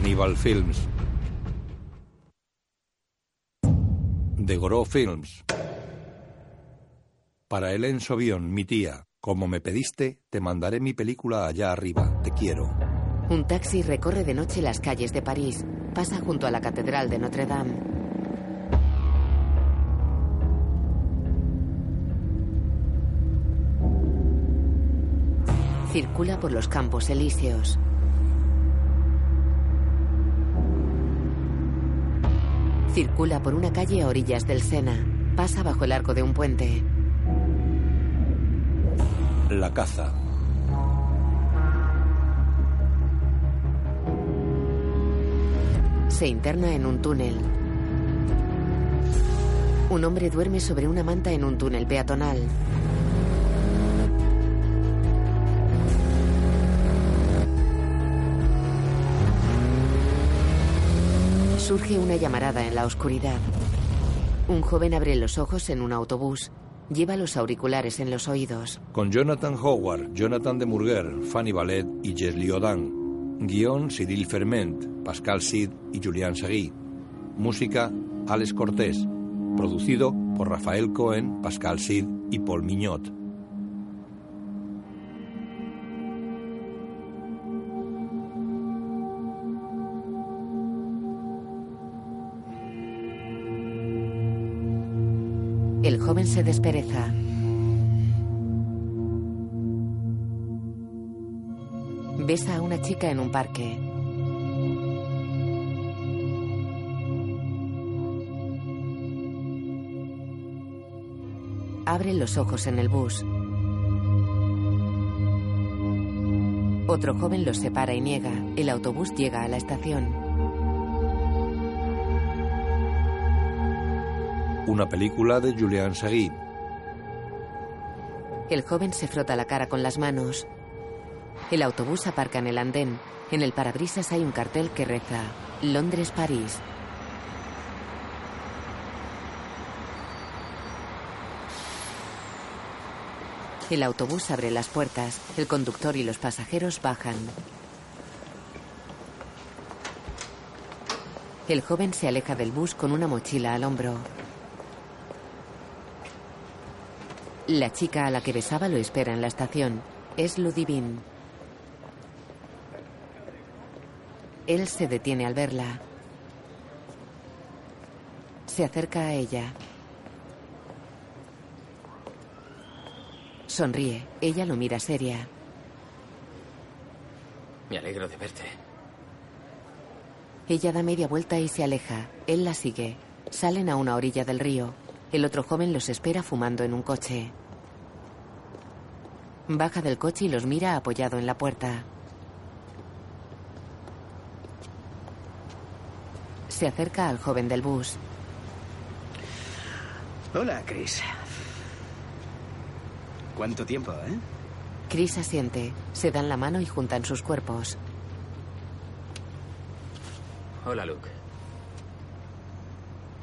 Caníbal Films. De Goró Films. Para Helen Sobion, mi tía, como me pediste, te mandaré mi película allá arriba. Te quiero. Un taxi recorre de noche las calles de París. Pasa junto a la Catedral de Notre Dame. Circula por los campos elíseos. Circula por una calle a orillas del Sena. Pasa bajo el arco de un puente. La caza. Se interna en un túnel. Un hombre duerme sobre una manta en un túnel peatonal. Surge una llamarada en la oscuridad. Un joven abre los ojos en un autobús. Lleva los auriculares en los oídos. Con Jonathan Howard, Jonathan de Murger, Fanny Ballet y Jesli Odan. Guión Cyril Ferment, Pascal Sid y Julian Seguí. Música Alex Cortés. Producido por Rafael Cohen, Pascal Sid y Paul Mignot. Joven se despereza. Besa a una chica en un parque. Abre los ojos en el bus. Otro joven los separa y niega. El autobús llega a la estación. Una película de Julian Seguí. El joven se frota la cara con las manos. El autobús aparca en el andén. En el parabrisas hay un cartel que reza Londres-París. El autobús abre las puertas. El conductor y los pasajeros bajan. El joven se aleja del bus con una mochila al hombro. La chica a la que besaba lo espera en la estación. Es Ludivine. Él se detiene al verla. Se acerca a ella. Sonríe. Ella lo mira seria. Me alegro de verte. Ella da media vuelta y se aleja. Él la sigue. Salen a una orilla del río. El otro joven los espera fumando en un coche. Baja del coche y los mira apoyado en la puerta. Se acerca al joven del bus. Hola, Chris. ¿Cuánto tiempo, eh? Chris asiente. Se dan la mano y juntan sus cuerpos. Hola, Luke.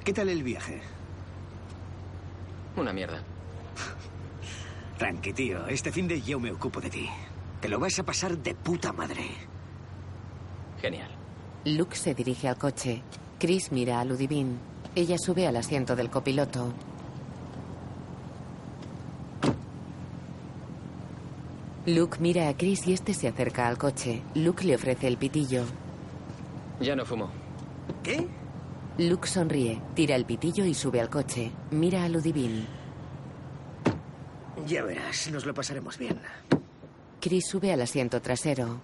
¿Qué tal el viaje? Una mierda. Tranqui, tío. Este fin de yo me ocupo de ti. Te lo vas a pasar de puta madre. Genial. Luke se dirige al coche. Chris mira a Ludivine. Ella sube al asiento del copiloto. Luke mira a Chris y este se acerca al coche. Luke le ofrece el pitillo. Ya no fumo. ¿Qué? Luke sonríe, tira el pitillo y sube al coche. Mira a Ludivine. Ya verás, nos lo pasaremos bien. Chris sube al asiento trasero.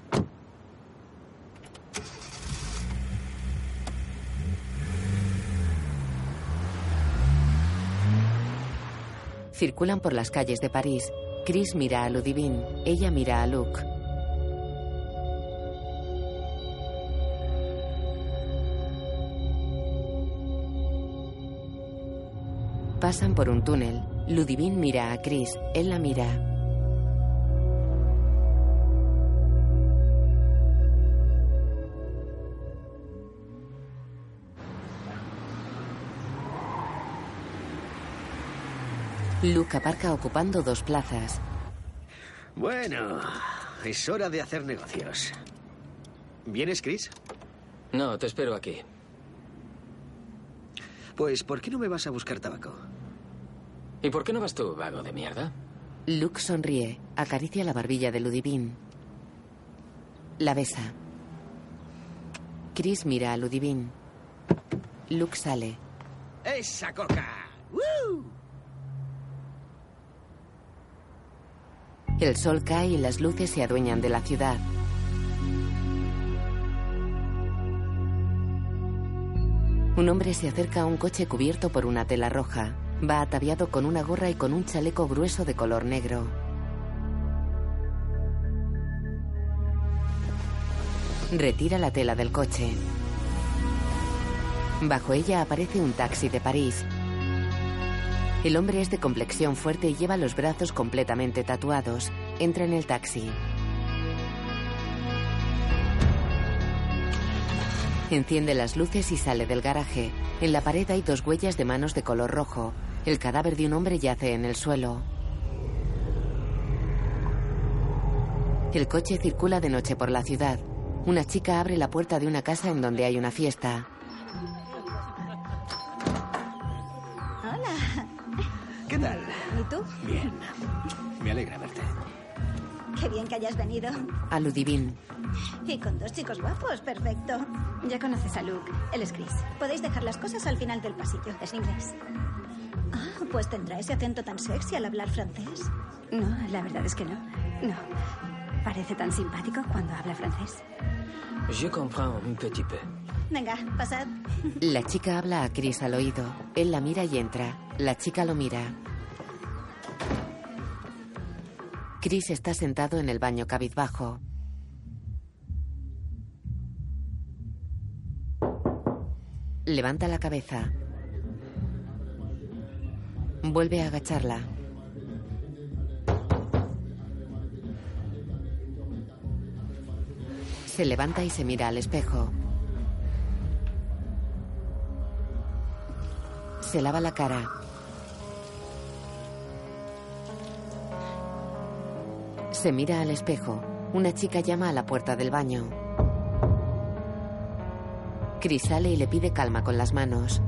Circulan por las calles de París. Chris mira a Ludivine. Ella mira a Luke. Pasan por un túnel. Ludivine mira a Chris. Él la mira. Luke aparca ocupando dos plazas. Bueno, es hora de hacer negocios. ¿Vienes, Chris? No, te espero aquí. Pues, ¿por qué no me vas a buscar tabaco? ¿Y por qué no vas tú, vago de mierda? Luke sonríe, acaricia la barbilla de Ludivine. La besa. Chris mira a Ludivine. Luke sale. ¡Esa coca! ¡Woo! El sol cae y las luces se adueñan de la ciudad. Un hombre se acerca a un coche cubierto por una tela roja. Va ataviado con una gorra y con un chaleco grueso de color negro. Retira la tela del coche. Bajo ella aparece un taxi de París. El hombre es de complexión fuerte y lleva los brazos completamente tatuados. Entra en el taxi. Enciende las luces y sale del garaje. En la pared hay dos huellas de manos de color rojo. El cadáver de un hombre yace en el suelo. El coche circula de noche por la ciudad. Una chica abre la puerta de una casa en donde hay una fiesta. Hola. ¿Qué tal? ¿Y tú? Bien. Me alegra verte. Qué bien que hayas venido. A Ludivine. Y con dos chicos guapos, perfecto. Ya conoces a Luke. Él es Chris. Podéis dejar las cosas al final del pasillo. Es inglés. Pues tendrá ese acento tan sexy al hablar francés. No, la verdad es que no. No. Parece tan simpático cuando habla francés. Je comprends un petit peu. Venga, pasad. La chica habla a Chris al oído. Él la mira y entra. La chica lo mira. Chris está sentado en el baño cabizbajo. Levanta la cabeza. Vuelve a agacharla. Se levanta y se mira al espejo. Se lava la cara. Se mira al espejo. Una chica llama a la puerta del baño. Chris sale y le pide calma con las manos.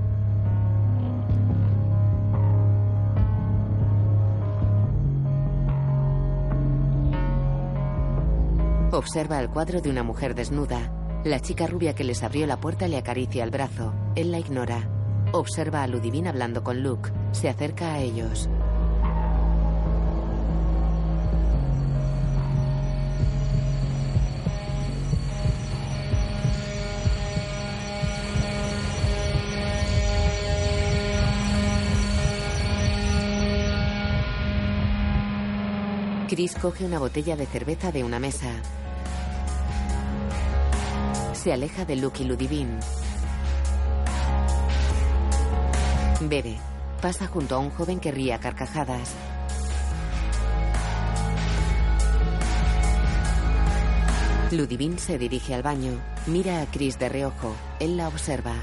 Observa el cuadro de una mujer desnuda. La chica rubia que les abrió la puerta le acaricia el brazo. Él la ignora. Observa a Ludivine hablando con Luke. Se acerca a ellos. Chris coge una botella de cerveza de una mesa. Se aleja de Luke y Ludivine. Bebe. Pasa junto a un joven que ríe a carcajadas. Ludivine se dirige al baño. Mira a Chris de reojo. Él la observa.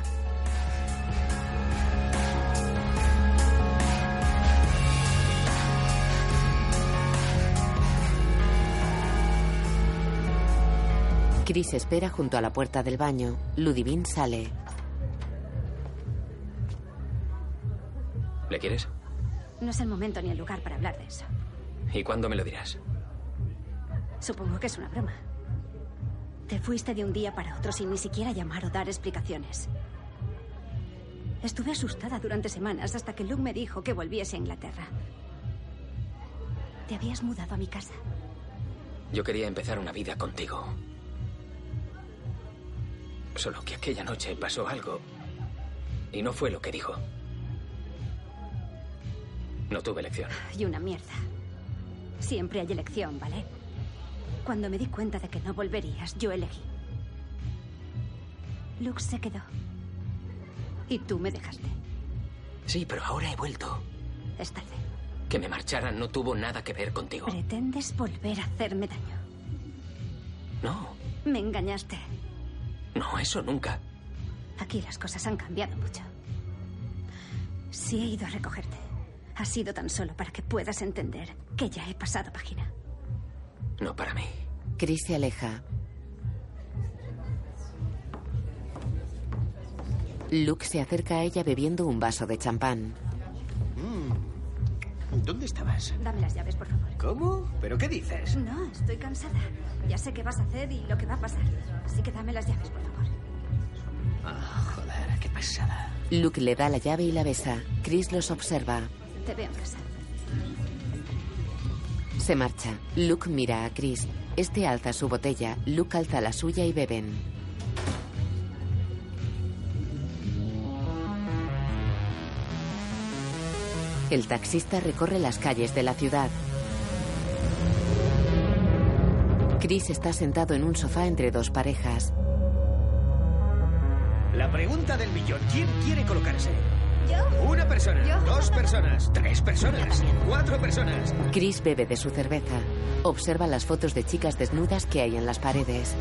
Chris espera junto a la puerta del baño. Ludivine sale. ¿Le quieres? No es el momento ni el lugar para hablar de eso. ¿Y cuándo me lo dirás? Supongo que es una broma. Te fuiste de un día para otro sin ni siquiera llamar o dar explicaciones. Estuve asustada durante semanas hasta que Luke me dijo que volviese a Inglaterra. Te habías mudado a mi casa. Yo quería empezar una vida contigo. Solo que aquella noche pasó algo. Y no fue lo que dijo. No tuve elección. Y una mierda. Siempre hay elección, ¿vale? Cuando me di cuenta de que no volverías, yo elegí. Luke se quedó. Y tú me dejaste. Sí, pero ahora he vuelto. Es tarde. Que me marchara no tuvo nada que ver contigo. Pretendes volver a hacerme daño. No, Me engañaste. No, eso nunca. Aquí las cosas han cambiado mucho. Si he ido a recogerte, ha sido tan solo para que puedas entender que ya he pasado página. No para mí. Chris se aleja. Luke se acerca a ella bebiendo un vaso de champán. ¿Dónde estabas? Dame las llaves, por favor. ¿Cómo? ¿Pero qué dices? No, estoy cansada. Ya sé qué vas a hacer y lo que va a pasar. Así que dame las llaves, por favor. Ah, joder, qué pesada. Luke le da la llave y la besa. Chris los observa. Te veo en casa. Se marcha. Luke mira a Chris. Este alza su botella. Luke alza la suya y beben. El taxista recorre las calles de la ciudad. Chris está sentado en un sofá entre dos parejas. La pregunta del millón. ¿Quién quiere colocarse? ¿Yo? Una persona, Yo. dos personas, tres personas, cuatro personas. Chris bebe de su cerveza. Observa las fotos de chicas desnudas que hay en las paredes.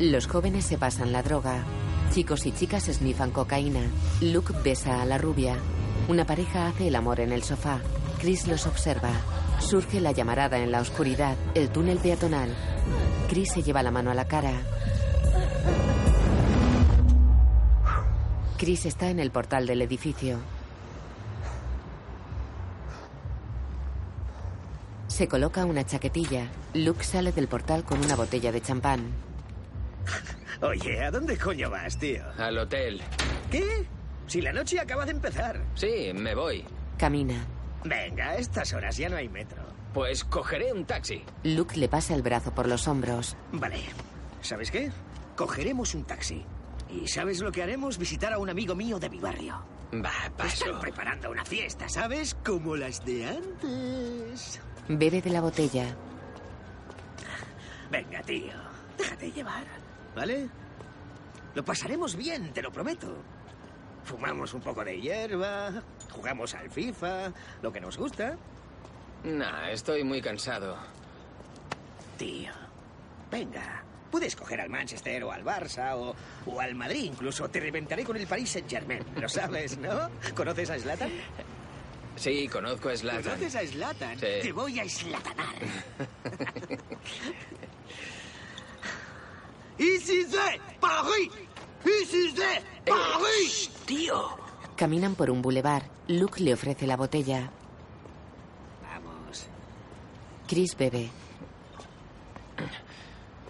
Los jóvenes se pasan la droga. Chicos y chicas snifan cocaína. Luke besa a la rubia. Una pareja hace el amor en el sofá. Chris los observa. Surge la llamarada en la oscuridad, el túnel peatonal. Chris se lleva la mano a la cara. Chris está en el portal del edificio. Se coloca una chaquetilla. Luke sale del portal con una botella de champán. Oye, ¿a dónde coño vas, tío? Al hotel. ¿Qué? Si la noche acaba de empezar. Sí, me voy. Camina. Venga, a estas horas ya no hay metro. Pues cogeré un taxi. Luke le pasa el brazo por los hombros. Vale. ¿Sabes qué? Cogeremos un taxi. ¿Y sabes lo que haremos? Visitar a un amigo mío de mi barrio. Va, paso. Están preparando una fiesta, ¿sabes? Como las de antes. Bebe de la botella. Venga, tío. Déjate llevar. ¿Vale? Lo pasaremos bien, te lo prometo. Fumamos un poco de hierba, jugamos al FIFA, lo que nos gusta. Nah, estoy muy cansado. Tío, venga. Puedes coger al Manchester o al Barça o, o al Madrid incluso. Te reventaré con el Paris Saint-Germain. Lo sabes, ¿no? ¿Conoces a Zlatan? Sí, conozco a Zlatan. ¿Conoces a Zlatan? Sí. Te voy a slatanar. ¡Ici c'est Paris! ¡Ici c'est Paris! Tío. Caminan por un bulevar. Luke le ofrece la botella. Vamos. Chris bebe.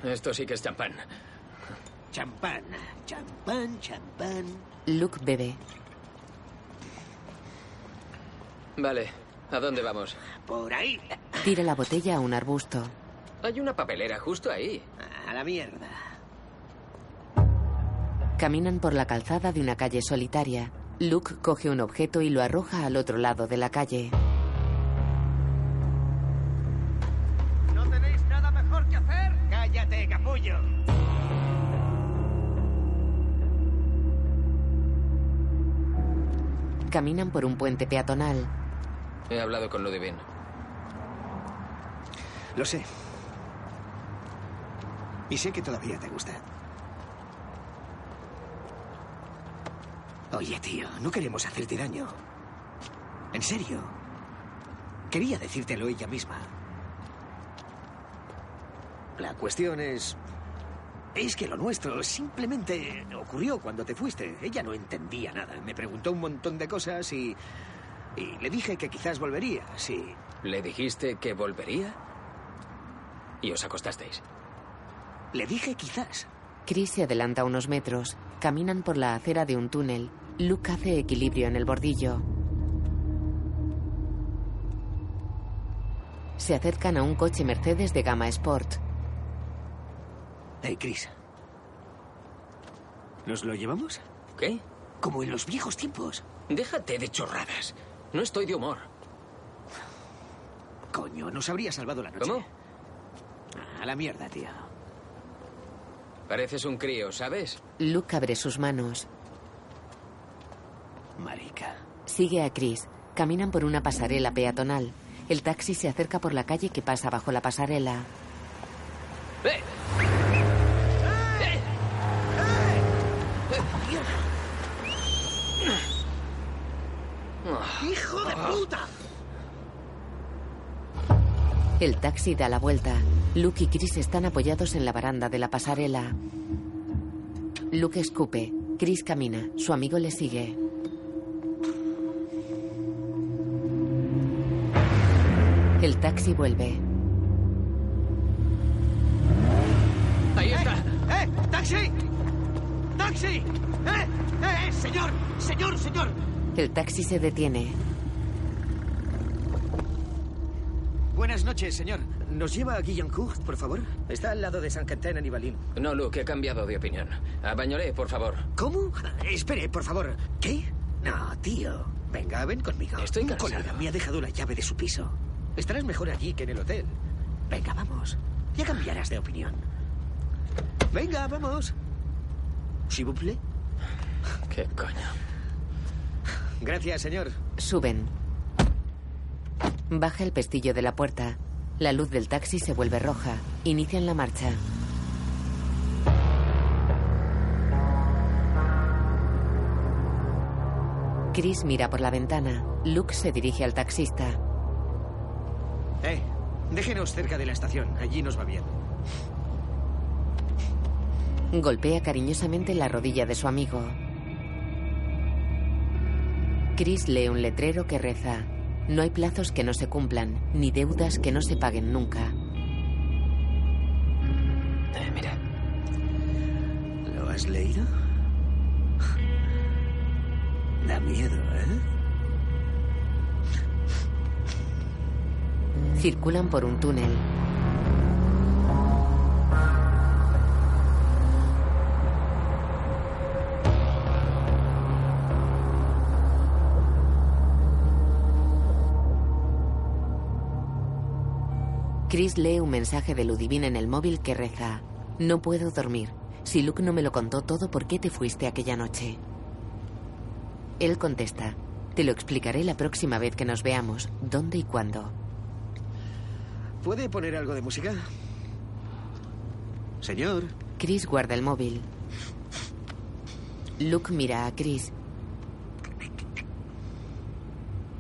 Esto sí que es champán. Champán, champán, champán. Luke bebe. Vale, ¿a dónde vamos? Por ahí. Tira la botella a un arbusto. Hay una papelera justo ahí. A la mierda. Caminan por la calzada de una calle solitaria. Luke coge un objeto y lo arroja al otro lado de la calle. ¿No tenéis nada mejor que hacer? Cállate, capullo. Caminan por un puente peatonal. He hablado con Ludivine. Lo sé. Y sé que todavía te gusta. Oye, tío, no queremos hacerte daño. En serio. Quería decírtelo ella misma. La cuestión es... Es que lo nuestro simplemente ocurrió cuando te fuiste. Ella no entendía nada. Me preguntó un montón de cosas y... Y le dije que quizás volvería, sí. ¿Le dijiste que volvería? Y os acostasteis. Le dije quizás. Chris se adelanta unos metros. Caminan por la acera de un túnel. Luke hace equilibrio en el bordillo. Se acercan a un coche Mercedes de gama Sport. Hey, Chris. ¿Nos lo llevamos? ¿Qué? Como en los viejos tiempos. Déjate de chorradas. No estoy de humor. Coño, nos habría salvado la noche. ¿Cómo? A la mierda, tío. Pareces un crío, ¿sabes? Luke abre sus manos. Marica. Sigue a Chris. Caminan por una pasarela peatonal. El taxi se acerca por la calle que pasa bajo la pasarela. ¡Eh! ¡Eh! ¡Hijo de puta! El taxi da la vuelta. Luke y Chris están apoyados en la baranda de la pasarela. Luke escupe. Chris camina. Su amigo le sigue. El taxi vuelve. Ahí está. ¡Eh! ¡Taxi! ¡Taxi! ¡Eh! ¡Eh! ¡Señor! ¡Señor! ¡Señor! El taxi se detiene. Buenas noches, señor. ¿Nos lleva a Guillancourt, por favor? Está al lado de San Quentin y Balín. No, Luke, he cambiado de opinión. A Bañolé, por favor. ¿Cómo? Espere, por favor. ¿Qué? No, tío. Venga, ven conmigo. Estoy cansado. colega me ha dejado la llave de su piso. Estarás mejor allí que en el hotel. Venga, vamos. Ya cambiarás de opinión. Venga, vamos. Plaît. ¿Qué coño? Gracias, señor. Suben. Baja el pestillo de la puerta. La luz del taxi se vuelve roja. Inician la marcha. Chris mira por la ventana. Luke se dirige al taxista. Eh, déjenos cerca de la estación. Allí nos va bien. Golpea cariñosamente la rodilla de su amigo. Chris lee un letrero que reza. No hay plazos que no se cumplan, ni deudas que no se paguen nunca. Eh, mira. ¿Lo has leído? Da miedo, ¿eh? Circulan por un túnel. Chris lee un mensaje de Ludivine en el móvil que reza: No puedo dormir. Si Luke no me lo contó todo, ¿por qué te fuiste aquella noche? Él contesta: Te lo explicaré la próxima vez que nos veamos, dónde y cuándo. ¿Puede poner algo de música? Señor. Chris guarda el móvil. Luke mira a Chris.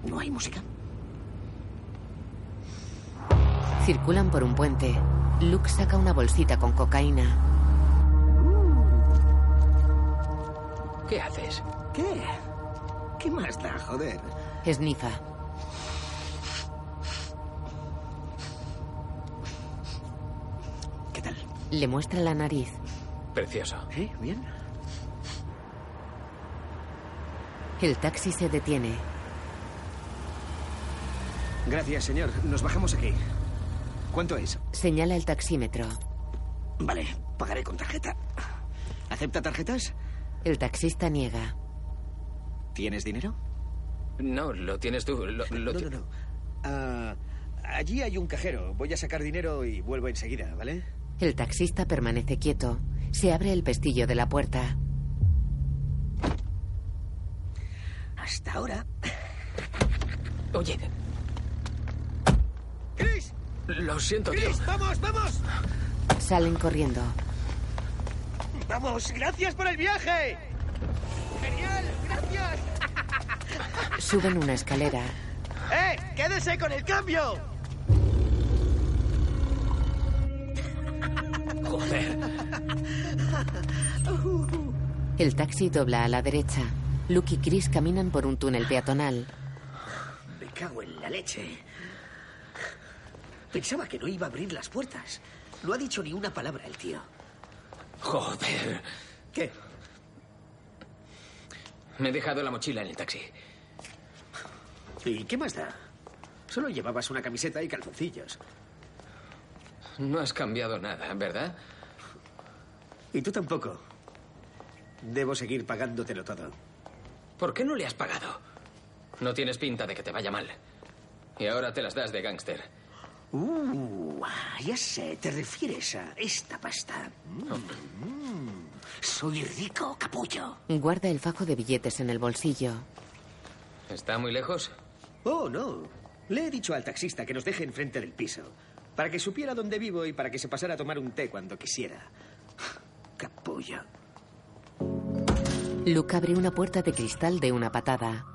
¿No hay música? Circulan por un puente. Luke saca una bolsita con cocaína. ¿Qué haces? ¿Qué? ¿Qué más da, joder? Esnifa. Le muestra la nariz. Precioso. ¿Eh? ¿Bien? El taxi se detiene. Gracias, señor. Nos bajamos aquí. ¿Cuánto es? Señala el taxímetro. Vale, pagaré con tarjeta. ¿Acepta tarjetas? El taxista niega. ¿Tienes dinero? No, lo tienes tú. Lo, lo no, no, no. Ah, allí hay un cajero. Voy a sacar dinero y vuelvo enseguida, ¿vale? El taxista permanece quieto. Se abre el pestillo de la puerta. Hasta ahora. Oye, ¡Chris! lo siento, tío. ¡Chris! ¡Vamos, vamos! Salen corriendo. ¡Vamos! ¡Gracias por el viaje! ¡Genial! ¡Gracias! Suben una escalera. ¡Eh! ¡Quédese con el cambio! Joder. El taxi dobla a la derecha. Luke y Chris caminan por un túnel peatonal. Me cago en la leche. Pensaba que no iba a abrir las puertas. No ha dicho ni una palabra el tío. Joder. ¿Qué? Me he dejado la mochila en el taxi. ¿Y qué más da? Solo llevabas una camiseta y calzoncillos. No has cambiado nada, ¿verdad? Y tú tampoco. Debo seguir pagándotelo todo. ¿Por qué no le has pagado? No tienes pinta de que te vaya mal. Y ahora te las das de gángster. Uh, ya sé, te refieres a esta pasta. Mm, mm. Soy rico, capullo. Guarda el fajo de billetes en el bolsillo. ¿Está muy lejos? Oh, no. Le he dicho al taxista que nos deje enfrente del piso. Para que supiera dónde vivo y para que se pasara a tomar un té cuando quisiera. Capullo. Luke abre una puerta de cristal de una patada.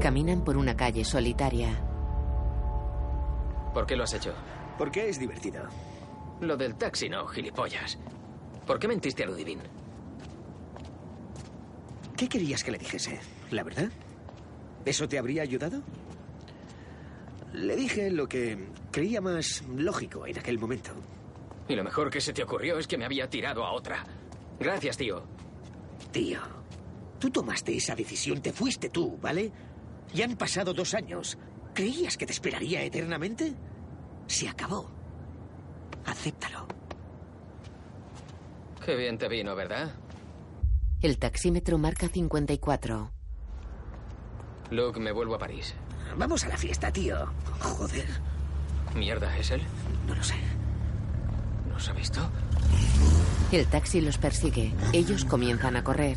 Caminan por una calle solitaria. ¿Por qué lo has hecho? Porque es divertido. Lo del taxi no, gilipollas. ¿Por qué mentiste a Ludivine? ¿Qué querías que le dijese? ¿La verdad? ¿Eso te habría ayudado? Le dije lo que creía más lógico en aquel momento. Y lo mejor que se te ocurrió es que me había tirado a otra. Gracias, tío. Tío, tú tomaste esa decisión, te fuiste tú, ¿vale? Y han pasado dos años. ¿Creías que te esperaría eternamente? Se acabó. Acéptalo. Qué bien te vino, ¿verdad? El taxímetro marca 54. Luke, me vuelvo a París. Vamos a la fiesta, tío. Joder. Mierda, ¿es él? No lo sé. ¿Nos ha visto? El taxi los persigue. Ellos comienzan a correr.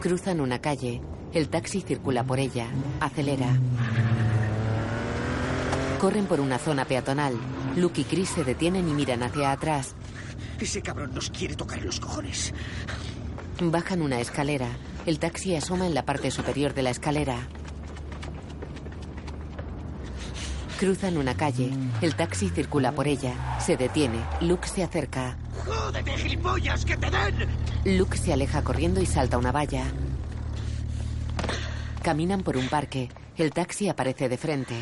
Cruzan una calle. El taxi circula por ella. Acelera. Corren por una zona peatonal. Luke y Chris se detienen y miran hacia atrás. Ese cabrón nos quiere tocar los cojones. Bajan una escalera. El taxi asoma en la parte superior de la escalera. Cruzan una calle. El taxi circula por ella. Se detiene. Luke se acerca. ¡Jódete, gilipollas, que te den! Luke se aleja corriendo y salta una valla. Caminan por un parque. El taxi aparece de frente.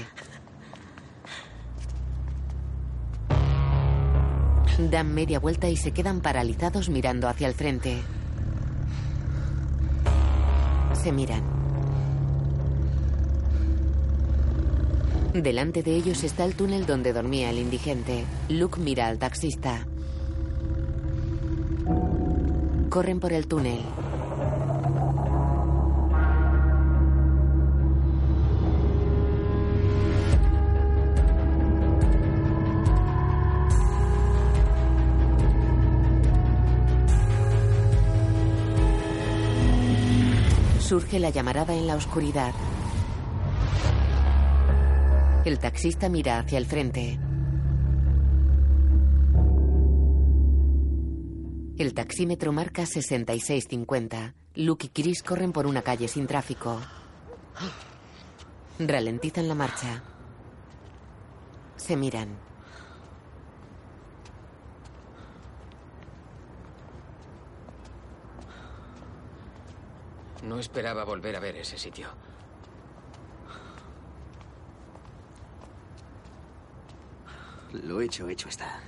Dan media vuelta y se quedan paralizados mirando hacia el frente. Se miran. Delante de ellos está el túnel donde dormía el indigente. Luke mira al taxista. Corren por el túnel. Surge la llamarada en la oscuridad. El taxista mira hacia el frente. El taxímetro marca 66.50. Luke y Chris corren por una calle sin tráfico. Ralentizan la marcha. Se miran. No esperaba volver a ver ese sitio. Lo hecho, hecho está.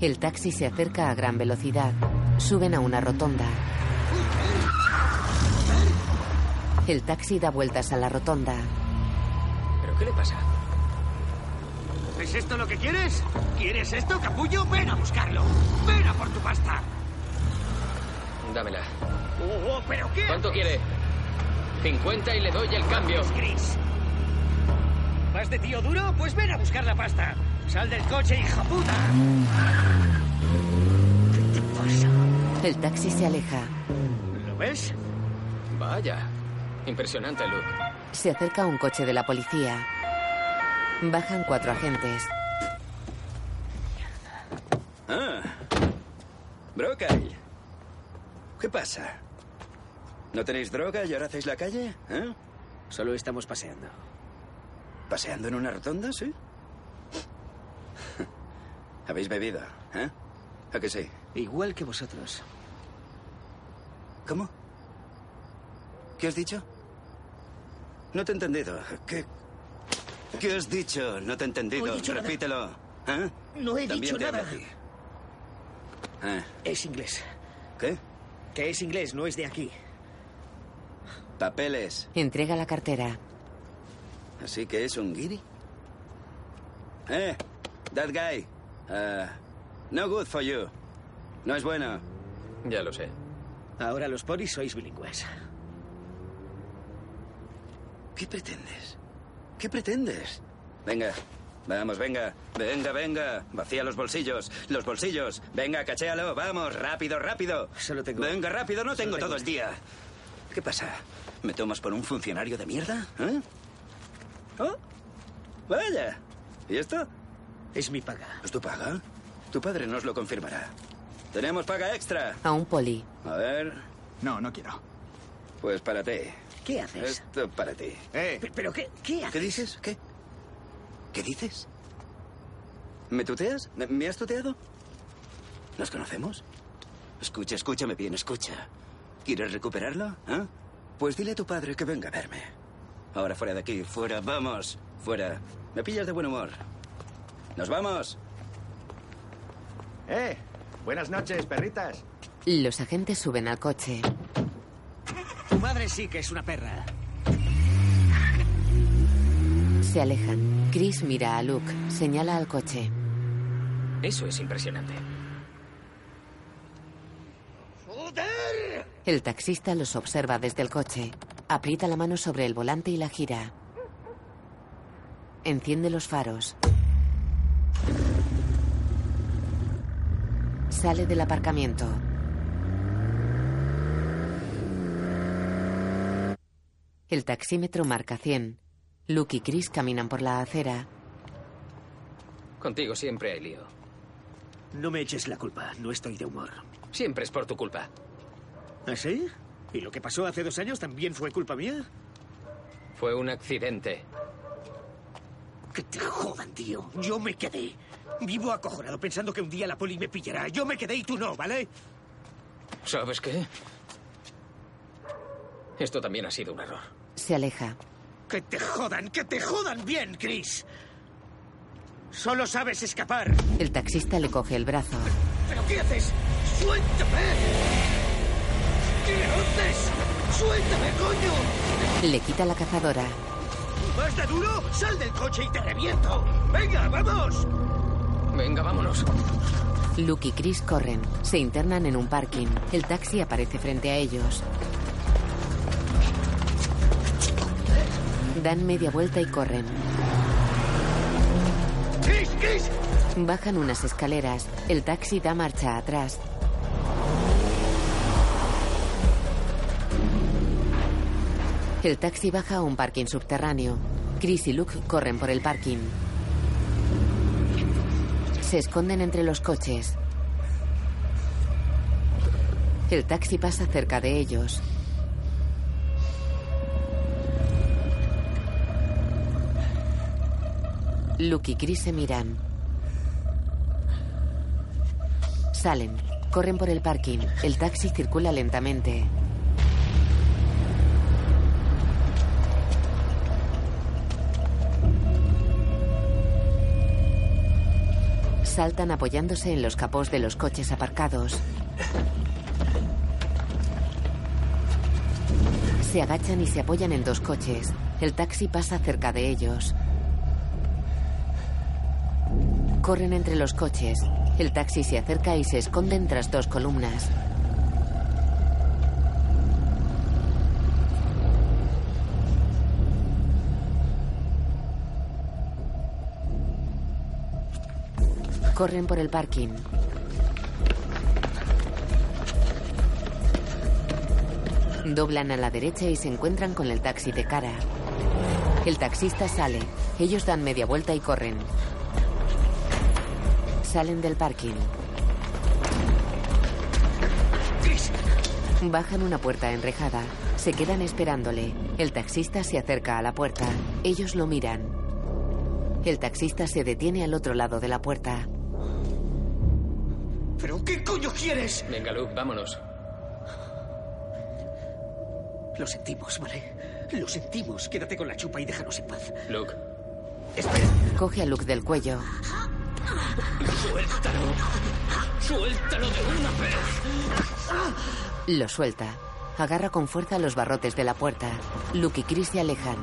El taxi se acerca a gran velocidad. Suben a una rotonda. El taxi da vueltas a la rotonda. ¿Pero qué le pasa? ¿Es esto lo que quieres? ¿Quieres esto, capullo? Ven a buscarlo. Ven a por tu pasta. Dámela. Oh, ¿pero qué? ¿Cuánto quiere? 50 y le doy el cambio. Chris. ¿Vas de tío duro? Pues ven a buscar la pasta. Sal del coche, hija puta. ¿Qué te pasa? El taxi se aleja. ¿Lo ves? Vaya. Impresionante, Luke. Se acerca un coche de la policía. Bajan cuatro agentes. Ah. Brocal. ¿Qué pasa? ¿No tenéis droga y ahora hacéis la calle? ¿Eh? Solo estamos paseando. ¿Paseando en una rotonda, sí? ¿Habéis bebido? ¿Eh? ¿A que sí? Igual que vosotros. ¿Cómo? ¿Qué has dicho? No te he entendido. ¿Qué, ¿Qué has dicho? No te he entendido. No he dicho nada. Repítelo. ¿Eh? No he También dicho te hablo nada. Ah, Es inglés. ¿Qué? Que es inglés, no es de aquí. Papeles. Entrega la cartera. ¿Así que es un guiri? Eh, that guy. Uh, no good for you. No es bueno. Ya lo sé. Ahora los polis sois bilingües. ¿Qué pretendes? ¿Qué pretendes? Venga, vamos, venga. Venga, venga. Vacía los bolsillos. Los bolsillos. Venga, cachéalo. Vamos, rápido, rápido. Solo tengo- Venga, rápido, no tengo tengo todo el día. ¿Qué pasa? ¿Me tomas por un funcionario de mierda? ¿Eh? ¿Oh? Vaya. ¿Y esto? Es mi paga. ¿Es tu paga? Tu padre nos lo confirmará. Tenemos paga extra. A un poli. A ver. No, no quiero. Pues para ti. ¿Qué haces? Esto para ti. ¡Eh! ¿Pero, qué, qué haces? ¿Qué dices? ¿Qué? ¿Qué dices? ¿Me tuteas? ¿Me- ¿Me has tuteado? ¿Nos conocemos? Escucha, escúchame bien, escucha. ¿Quieres recuperarlo? ¿Ah? Pues dile a tu padre que venga a verme. Ahora fuera de aquí, fuera, vamos, fuera. Me pillas de buen humor. ¡Nos vamos! ¡Eh! Buenas noches, perritas. Los agentes suben al coche. Madre sí que es una perra. Se alejan. Chris mira a Luke. Señala al coche. Eso es impresionante. El taxista los observa desde el coche. Aprieta la mano sobre el volante y la gira. Enciende los faros. Sale del aparcamiento. El taxímetro marca 100. Luke y Chris caminan por la acera. Contigo siempre hay lío. No me eches la culpa, no estoy de humor. Siempre es por tu culpa. ¿Ah, sí? ¿Y lo que pasó hace dos años también fue culpa mía? Fue un accidente. Que te jodan, tío. Yo me quedé. Vivo acojonado pensando que un día la poli me pillará. Yo me quedé y tú no, ¿vale? ¿Sabes qué? Esto también ha sido un error. Se aleja. Que te jodan, que te jodan bien, Chris. Solo sabes escapar. El taxista le coge el brazo. ¿Pero qué haces? ¡Suéltame! ¿Qué haces? ¡Suéltame, coño! Le quita la cazadora. ¿Vas de duro? ¡Sal del coche y te reviento! ¡Venga, vamos! Venga, vámonos. Luke y Chris corren. Se internan en un parking. El taxi aparece frente a ellos. Dan media vuelta y corren. ¡Chris, Chris! Bajan unas escaleras. El taxi da marcha atrás. El taxi baja a un parking subterráneo. Chris y Luke corren por el parking. Se esconden entre los coches. El taxi pasa cerca de ellos. Luke y Chris se miran. Salen. Corren por el parking. El taxi circula lentamente. Saltan apoyándose en los capós de los coches aparcados. Se agachan y se apoyan en dos coches. El taxi pasa cerca de ellos. Corren entre los coches. El taxi se acerca y se esconden tras dos columnas. Corren por el parking. Doblan a la derecha y se encuentran con el taxi de cara. El taxista sale. Ellos dan media vuelta y corren. Salen del parking. Bajan una puerta enrejada. Se quedan esperándole. El taxista se acerca a la puerta. Ellos lo miran. El taxista se detiene al otro lado de la puerta. ¿Pero qué coño quieres? Venga, Luke, vámonos. Lo sentimos, ¿vale? Lo sentimos. Quédate con la chupa y déjanos en paz. Luke, Espera. Coge a Luke del cuello. Suéltalo. Suéltalo de una vez. Lo suelta. Agarra con fuerza los barrotes de la puerta. Luke y Chris se alejan.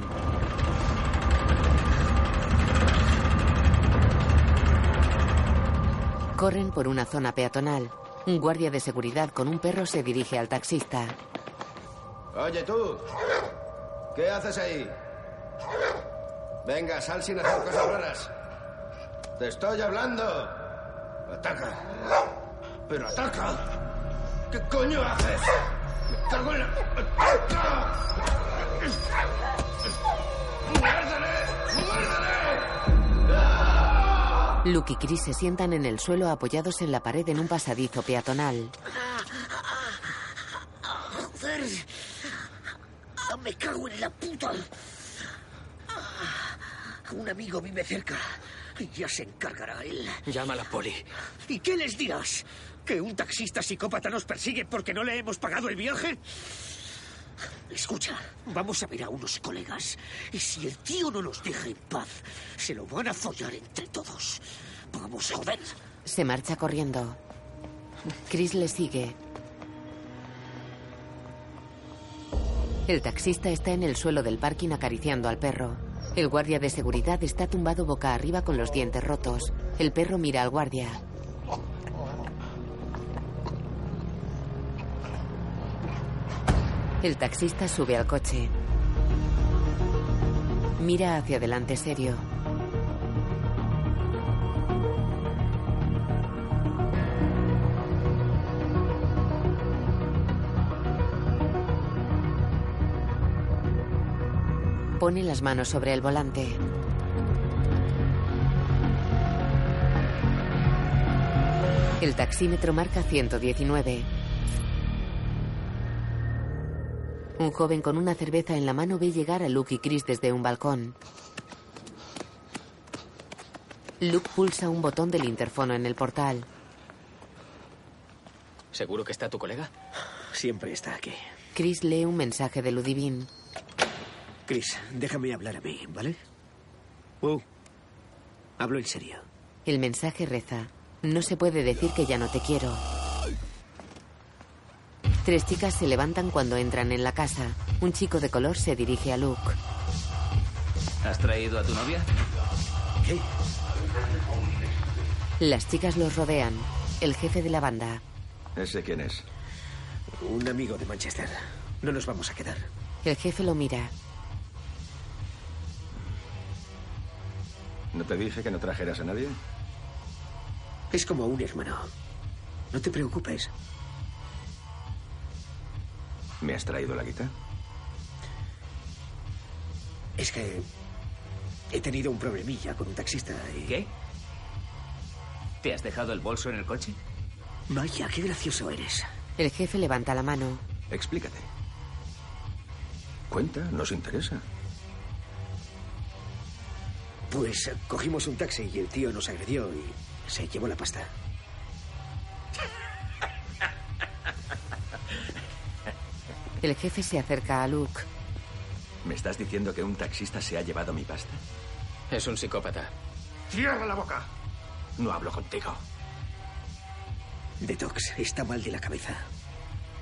Corren por una zona peatonal. Un guardia de seguridad con un perro se dirige al taxista. Oye tú, ¿qué haces ahí? Venga, sal sin hacer cosas raras. Te estoy hablando. Ataca. Pero ataca. ¿Qué coño haces? Me cago en la... ¡Ataca! ¡Muérdele! ¡Muérdele! Luke y Chris se sientan en el suelo apoyados en la pared en un pasadizo peatonal. Ah, me cago en la puta. Ah, un amigo vive cerca. Y ya se encargará él. Llama a la poli. ¿Y qué les dirás? ¿Que un taxista psicópata nos persigue porque no le hemos pagado el viaje? Escucha, vamos a ver a unos colegas. Y si el tío no nos deja en paz, se lo van a follar entre todos. Vamos, joder. Se marcha corriendo. Chris le sigue. El taxista está en el suelo del parking acariciando al perro. El guardia de seguridad está tumbado boca arriba con los dientes rotos. El perro mira al guardia. El taxista sube al coche. Mira hacia adelante serio. Pone las manos sobre el volante. El taxímetro marca 119. Un joven con una cerveza en la mano ve llegar a Luke y Chris desde un balcón. Luke pulsa un botón del interfono en el portal. ¿Seguro que está tu colega? Siempre está aquí. Chris lee un mensaje de Ludivine. Chris, déjame hablar a mí, ¿vale? Uh, hablo en serio. El mensaje reza. No se puede decir que ya no te quiero. Tres chicas se levantan cuando entran en la casa. Un chico de color se dirige a Luke. ¿Has traído a tu novia? ¿Qué? Las chicas los rodean. El jefe de la banda. ¿Ese quién es? Un amigo de Manchester. No nos vamos a quedar. El jefe lo mira. ¿No te dije que no trajeras a nadie? Es como un hermano. No te preocupes. ¿Me has traído la guita? Es que he tenido un problemilla con un taxista y... ¿Qué? ¿Te has dejado el bolso en el coche? Vaya, qué gracioso eres. El jefe levanta la mano. Explícate. Cuenta, nos interesa. Pues eh, cogimos un taxi y el tío nos agredió y se llevó la pasta. El jefe se acerca a Luke. ¿Me estás diciendo que un taxista se ha llevado mi pasta? Es un psicópata. ¡Cierra la boca! No hablo contigo. Detox está mal de la cabeza.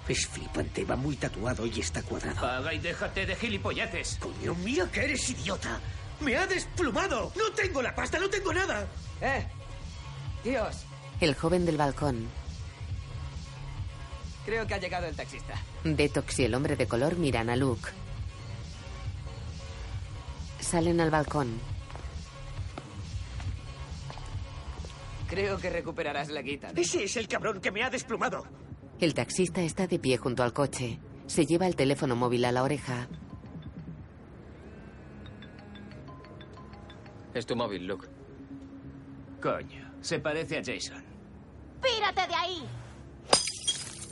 Es flipante, va muy tatuado y está cuadrado. Paga y déjate de gilipolleces. Coño, mira que eres idiota. ¡Me ha desplumado! ¡No tengo la pasta, no tengo nada! ¡Eh! Tíos, El joven del balcón. creo que ha llegado el taxista. Detox y el hombre de color miran a Luke. Salen al balcón. Creo que recuperarás la guita. ¿no? Ese es el cabrón que me ha desplumado. El taxista está de pie junto al coche. Se lleva el teléfono móvil a la oreja. Es tu móvil, Luke. Coño, se parece a Jason. ¡Pírate de ahí!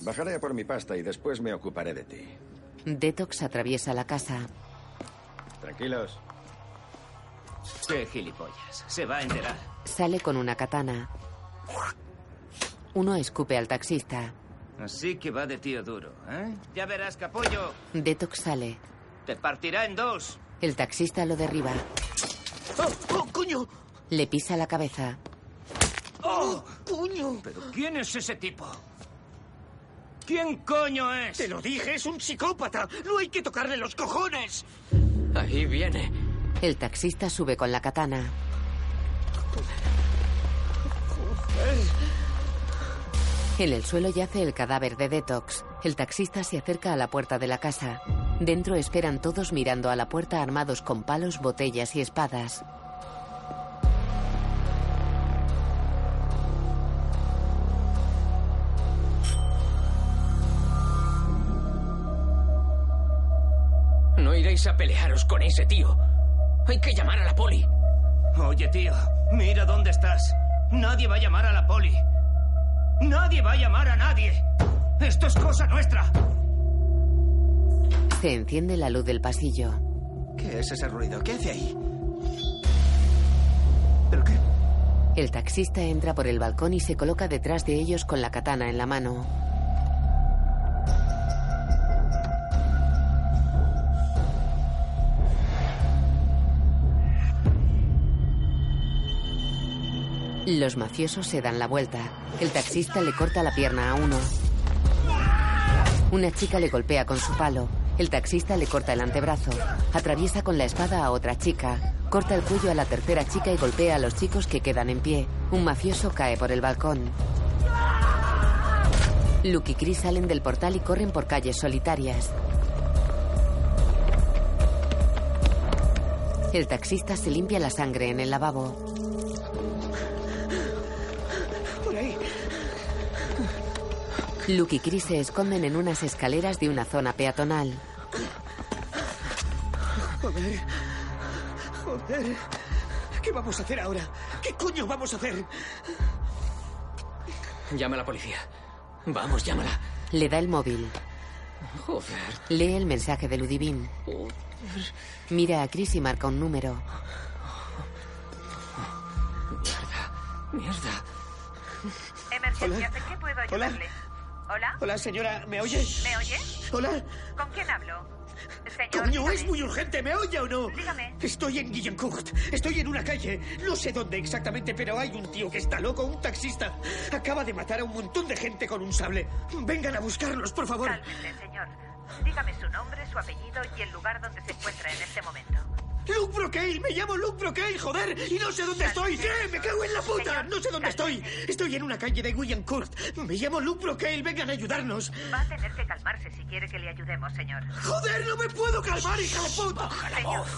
Bajaré a por mi pasta y después me ocuparé de ti. Detox atraviesa la casa. Tranquilos. Qué gilipollas. Se va a enterar. Sale con una katana. Uno escupe al taxista. Así que va de tío duro, ¿eh? Ya verás, capullo. Detox sale. Te partirá en dos. El taxista lo derriba. ¡Oh, oh, coño! Le pisa la cabeza. ¡Oh, coño! ¿Pero quién es ese tipo? ¿Quién coño es? Te lo dije, es un psicópata. No hay que tocarle los cojones. Ahí viene. El taxista sube con la katana. En el suelo yace el cadáver de Detox. El taxista se acerca a la puerta de la casa. Dentro esperan todos mirando a la puerta armados con palos, botellas y espadas. No iréis a pelearos con ese tío. Hay que llamar a la poli. Oye, tío, mira dónde estás. Nadie va a llamar a la poli. Nadie va a llamar a nadie. Esto es cosa nuestra. Se enciende la luz del pasillo. ¿Qué es ese ruido? ¿Qué hace ahí? El taxista entra por el balcón y se coloca detrás de ellos con la katana en la mano. Los mafiosos se dan la vuelta. El taxista le corta la pierna a uno. Una chica le golpea con su palo. El taxista le corta el antebrazo. Atraviesa con la espada a otra chica. Corta el cuello a la tercera chica y golpea a los chicos que quedan en pie. Un mafioso cae por el balcón. Luke y Chris salen del portal y corren por calles solitarias. El taxista se limpia la sangre en el lavabo. Luke y Chris se esconden en unas escaleras de una zona peatonal. Joder. Joder. ¿Qué vamos a hacer ahora? ¿Qué coño vamos a hacer? Llama a la policía. Vamos, llámala. Le da el móvil. Joder. Lee el mensaje de Ludivine. Mira a Chris y marca un número. Mierda. Emergencia, ¿en qué puedo ayudarle? ¿Hola? Hola, señora, ¿me oye? ¿Me oye? Hola. ¿Con quién hablo? Señor, Coño, es muy urgente, ¿me oye o no? Dígame. Estoy en Guillencourt. Estoy en una calle. No sé dónde exactamente, pero hay un tío que está loco, un taxista. Acaba de matar a un montón de gente con un sable. Vengan a buscarlos, por favor. Cálmese, señor. Dígame su nombre, su apellido y el lugar donde se encuentra en este momento. Luke Brocale, me llamo Luke Brocale, joder, y no sé dónde estoy. ¿Qué? Me cago en la puta. No sé dónde estoy. Estoy en una calle de Guillencourt. Me llamo Luke Brocale, vengan a ayudarnos. Va a tener que calmarse si quiere que le ayudemos, señor. Joder, no me puedo calmar, hija de puta.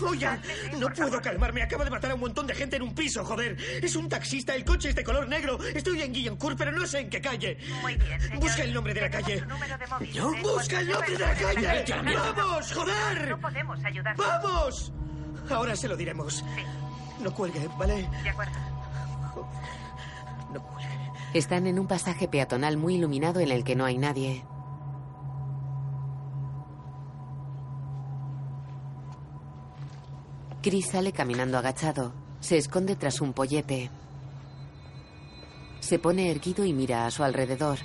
Oigan, no puedo calmarme. Acaba de matar a un montón de gente en un piso, joder. Es un taxista, el coche es de color negro. Estoy en Guillencourt, pero no sé en qué calle. Muy bien, señor. Busca el nombre de la calle. En busca el nombre de la calle. ¡Vamos, joder! No podemos ayudar. ¡Vamos! Ahora se lo diremos. No cuelgue, ¿vale? De acuerdo. No cuelgue. Están en un pasaje peatonal muy iluminado en el que no hay nadie. Chris sale caminando agachado. Se esconde tras un pollete. Se pone erguido y mira a su alrededor.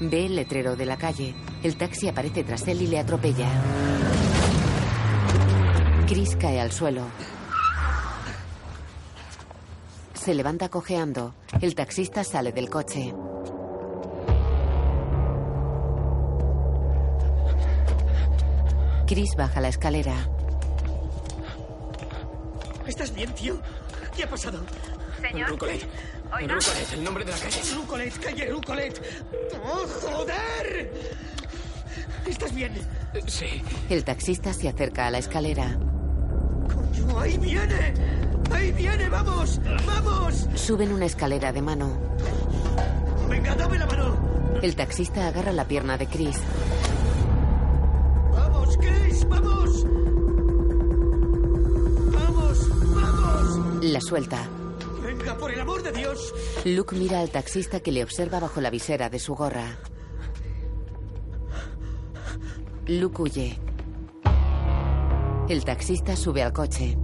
Ve el letrero de la calle. El taxi aparece tras él y le atropella. Chris cae al suelo. Se levanta cojeando. El taxista sale del coche. Chris baja la escalera. ¿Estás bien, tío? ¿Qué ha pasado? Señor. Rucolet. Oiga. Rucolet, el nombre de la calle. Rucolet, calle Rucolet. ¡Oh, joder! ¿Estás bien? Sí. El taxista se acerca a la escalera. ¡Coño, ahí viene! ¡Ahí viene! ¡Vamos! ¡Vamos! Suben una escalera de mano. ¡Venga, dame la mano! El taxista agarra la pierna de Chris. ¡Vamos, Chris! ¡Vamos! ¡Vamos! ¡Vamos! La suelta. ¡Venga, por el amor de Dios! Luke mira al taxista que le observa bajo la visera de su gorra. Luke huye. El taxista sube al coche.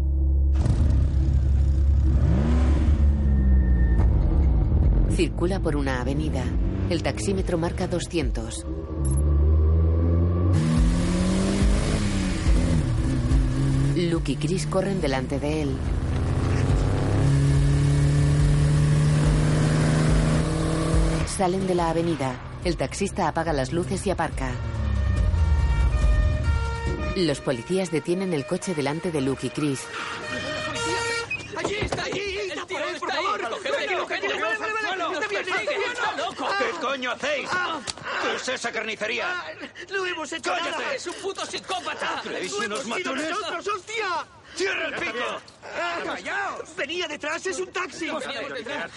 Circula por una avenida. El taxímetro marca 200. Luke y Chris corren delante de él. Salen de la avenida. El taxista apaga las luces y aparca. Los policías detienen el coche delante de Luke y Chris. ¡Allí está! ¡Allí! ¡Está por él, por favor! Cogedle, cogedle, ¡Vale, vale, vale, suelo, ¡Está nos bien, persigue, está está bien! loco. ¿Qué coño hacéis? ¿Qué es esa carnicería? Ah, ¡No hemos hecho ¡Cállate! nada! ¡Es un puto psicópata! ¿Creéis ¡No unos matones? nosotros, hostia! ¡Cierra el pico! ¡Callaos! ¡Venía detrás! ¡Es un taxi!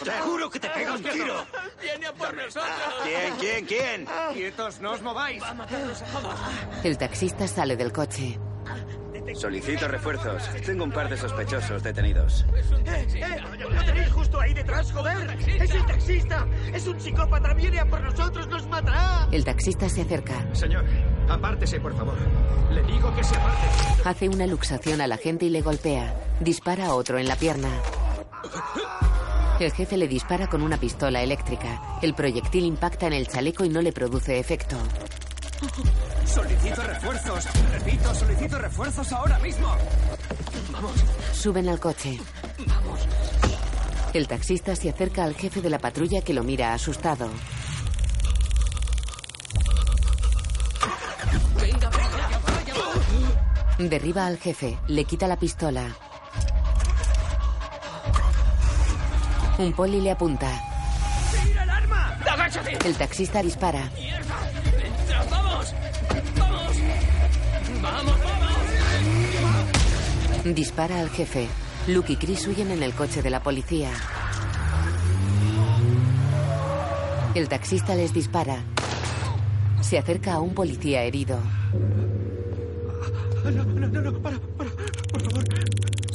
Te juro que te pego un tiro. ¡Viene a por nosotros! ¿Quién, quién, quién? Quietos, no os mováis. El taxista sale del coche. Solicito refuerzos. Tengo un par de sospechosos detenidos. ¡Eh, eh! ¡Lo tenéis justo ahí detrás, joder! ¡Es el taxista! ¡Es un psicópata! ¡Viene a por nosotros! ¡Nos matará! El taxista se acerca. Señor, Apártese, por favor. Le digo que se aparte. Hace una luxación a la gente y le golpea. Dispara a otro en la pierna. El jefe le dispara con una pistola eléctrica. El proyectil impacta en el chaleco y no le produce efecto. Solicito refuerzos. Repito, solicito refuerzos ahora mismo. Vamos. Suben al coche. Vamos. El taxista se acerca al jefe de la patrulla que lo mira asustado. Venga, venga, vaya, vaya. Derriba al jefe, le quita la pistola. Un poli le apunta. ¡Tira el arma! ¡Agáchate! El taxista dispara. ¡Mierda! Dispara al jefe. Luke y Chris huyen en el coche de la policía. El taxista les dispara. Se acerca a un policía herido. No, no, no, no, para, para, por favor.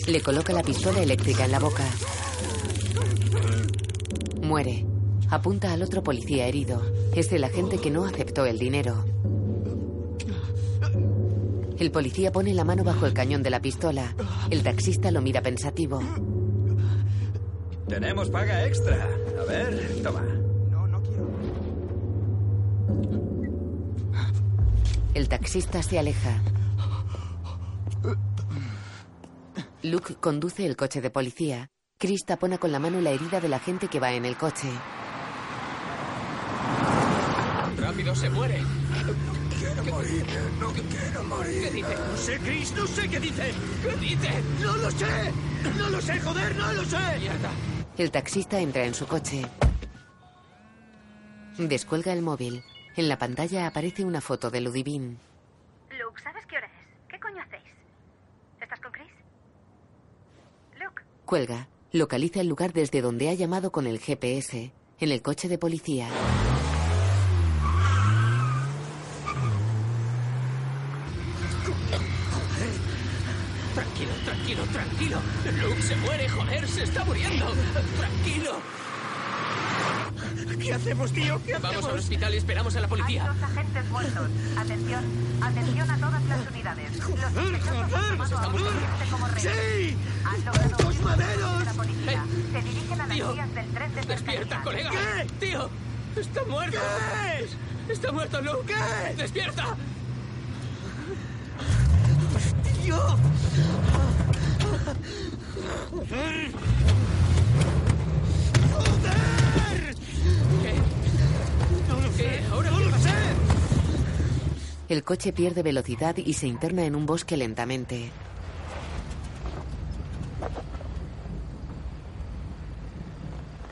Le coloca la pistola eléctrica en la boca. Muere. Apunta al otro policía herido. Es el agente que no aceptó el dinero. El policía pone la mano bajo el cañón de la pistola. El taxista lo mira pensativo. Tenemos paga extra. A ver, toma. No, no quiero. El taxista se aleja. Luke conduce el coche de policía. Chris tapona con la mano la herida de la gente que va en el coche. ¡Rápido, se muere! Quiero morir, no quiero morir. ¿Qué dice? No sé, Chris, no sé qué dice. ¿Qué dice? No lo sé. No lo sé, joder, no lo sé. ¡Mierda! El taxista entra en su coche. Descuelga el móvil. En la pantalla aparece una foto de Ludivine. Luke, ¿sabes qué hora es? ¿Qué coño hacéis? ¿Estás con Chris? Luke, Cuelga. Localiza el lugar desde donde ha llamado con el GPS. En el coche de policía. Tranquilo, tranquilo. Luke se muere, joder, se está muriendo. Tranquilo. ¿Qué hacemos, tío? ¿Qué hacemos? Vamos al hospital y esperamos a la hay policía. dos agentes muertos. Atención, atención a todas las unidades. Los Joder, joder, paciente como. ¡Sí! Han logrado ¡Estos huir por maderos! la policía. Se dirigen a las Tío, vías del tren de ¡Despierta, colega! ¿Qué? ¡Tío! ¡Está muerto! ¿Qué? ¡Está muerto, Luke! ¿Qué? ¡Despierta! ¡Tío! ¿Qué? Lo sé. ¿Qué? ¿Ahora no qué lo sé. El coche pierde velocidad y se interna en un bosque lentamente.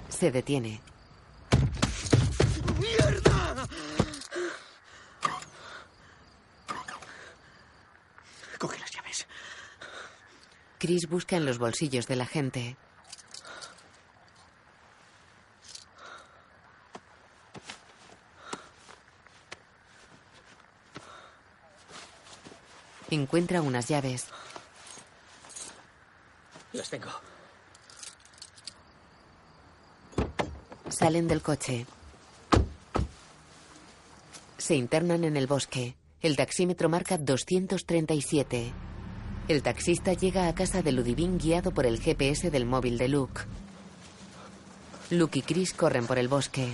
Se detiene. ¡Mierda! Coge las llaves. Chris busca en los bolsillos de la gente. Encuentra unas llaves. Las tengo. Salen del coche. Se internan en el bosque. El taxímetro marca 237. El taxista llega a casa de Ludivine guiado por el GPS del móvil de Luke. Luke y Chris corren por el bosque.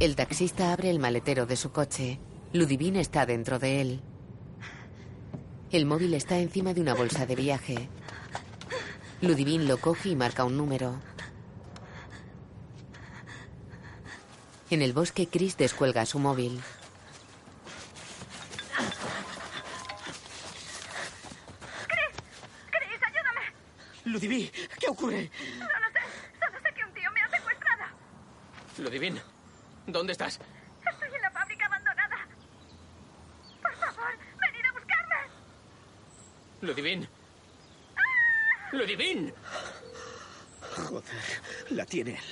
El taxista abre el maletero de su coche. Ludivine está dentro de él. El móvil está encima de una bolsa de viaje. Ludivine lo coge y marca un número. En el bosque, Chris descuelga su móvil. Chris, ayúdame. Ludiví, ¿qué ocurre? No lo sé. Solo sé que un tío me ha secuestrado. Ludivine, ¿dónde estás? Estoy en la fábrica abandonada. Por favor, venid a buscarme. Ludivine. Ludivine. Joder, la tiene él.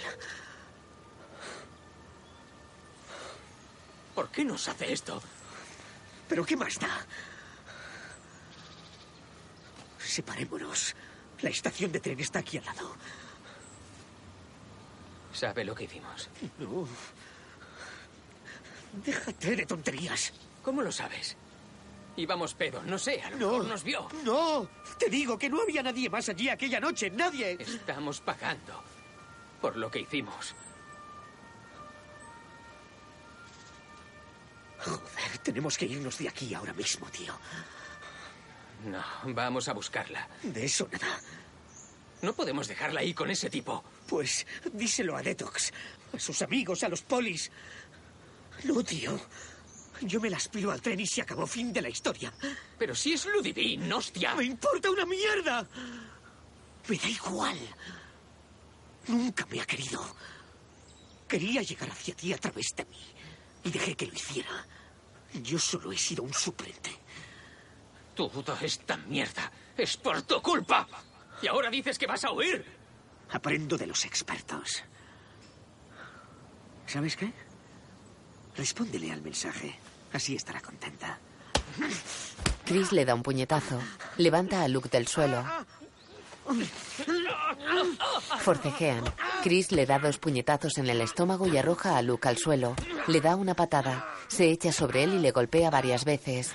¿Por qué nos hace esto? Pero ¿qué más da? Separémonos. La estación de tren está aquí al lado. ¿Sabe lo que hicimos? No. Déjate de tonterías. ¿Cómo lo sabes? Íbamos pedo, no sé, a lo No. mejor nos vio. No, te digo que no había nadie más allí aquella noche, nadie. Estamos pagando por lo que hicimos. Joder, tenemos que irnos de aquí ahora mismo, tío. No, vamos a buscarla. De eso nada. No podemos dejarla ahí con ese tipo. Pues díselo a Detox, a sus amigos, a los polis. No, tío. Yo me la aspiro al tren y se acabó fin de la historia. Pero si es Ludivine, hostia. ¡Me importa una mierda! Me da igual. Nunca me ha querido. Quería llegar hacia ti a través de mí. Y dejé que lo hiciera. Yo solo he sido un suplente. Toda esta mierda es por tu culpa. Y ahora dices que vas a huir. Aprendo de los expertos. ¿Sabes qué? Respóndele al mensaje. Así estará contenta. Chris le da un puñetazo. Levanta a Luke del suelo. Forcejean. Chris le da dos puñetazos en el estómago y arroja a Luke al suelo. Le da una patada. Se echa sobre él y le golpea varias veces.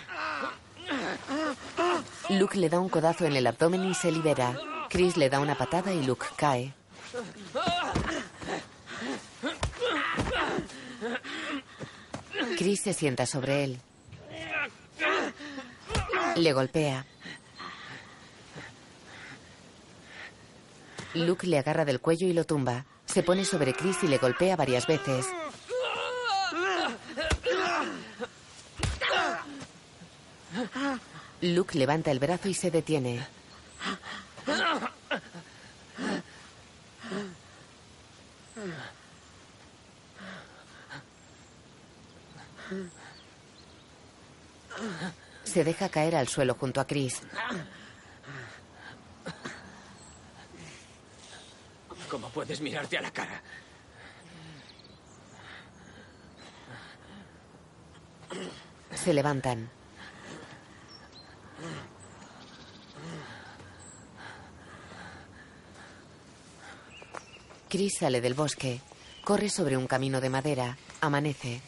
Luke le da un codazo en el abdomen y se libera. Chris le da una patada y Luke cae. Chris se sienta sobre él. Le golpea. Luke le agarra del cuello y lo tumba. Se pone sobre Chris y le golpea varias veces. Luke levanta el brazo y se detiene. Se deja caer al suelo junto a Chris. ¿Cómo puedes mirarte a la cara? Se levantan. Chris sale del bosque. Corre sobre un camino de madera. Amanece.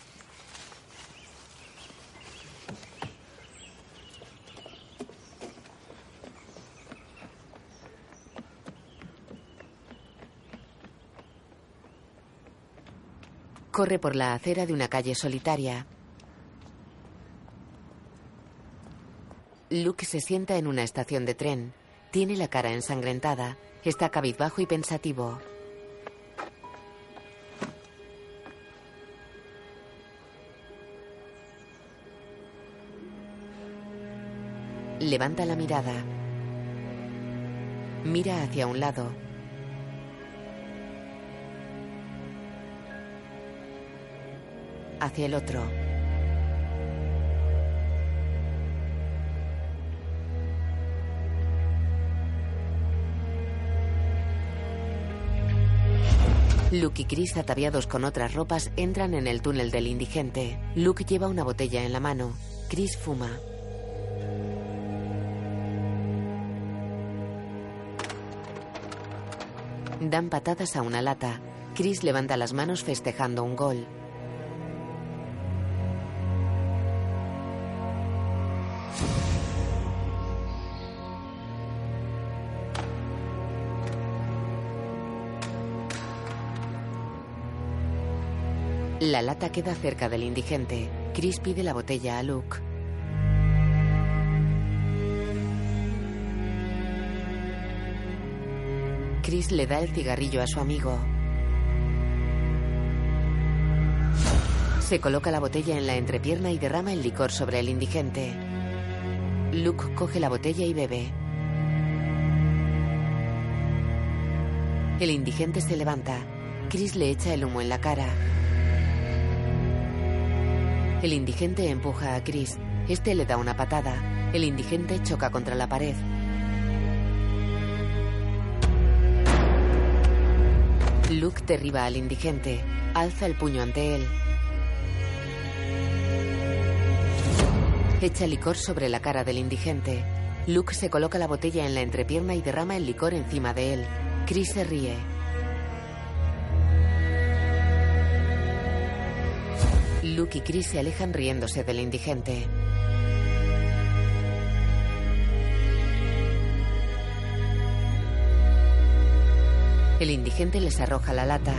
Corre por la acera de una calle solitaria. Luke se sienta en una estación de tren. Tiene la cara ensangrentada. Está cabizbajo y pensativo. Levanta la mirada. Mira hacia un lado. Hacia el otro. Luke y Chris, ataviados con otras ropas, entran en el túnel del indigente. Luke lleva una botella en la mano. Chris fuma. Dan patadas a una lata. Chris levanta las manos festejando un gol. La lata queda cerca del indigente. Chris pide la botella a Luke. Chris le da el cigarrillo a su amigo. Se coloca la botella en la entrepierna y derrama el licor sobre el indigente. Luke coge la botella y bebe. El indigente se levanta. Chris le echa el humo en la cara. El indigente empuja a Chris. Este le da una patada. El indigente choca contra la pared. Luke derriba al indigente. Alza el puño ante él. Echa licor sobre la cara del indigente. Luke se coloca la botella en la entrepierna y derrama el licor encima de él. Chris se ríe. Luke y Chris se alejan riéndose del indigente. El indigente les arroja la lata.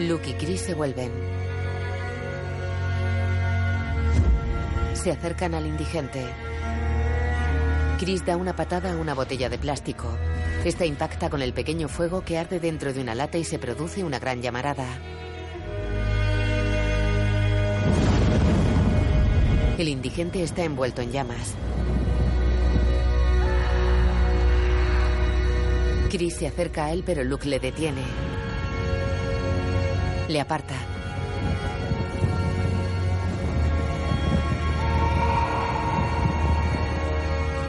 Luke y Chris se vuelven. Se acercan al indigente. Chris da una patada a una botella de plástico. Esta impacta con el pequeño fuego que arde dentro de una lata y se produce una gran llamarada. El indigente está envuelto en llamas. Chris se acerca a él, pero Luke le detiene. Le aparta.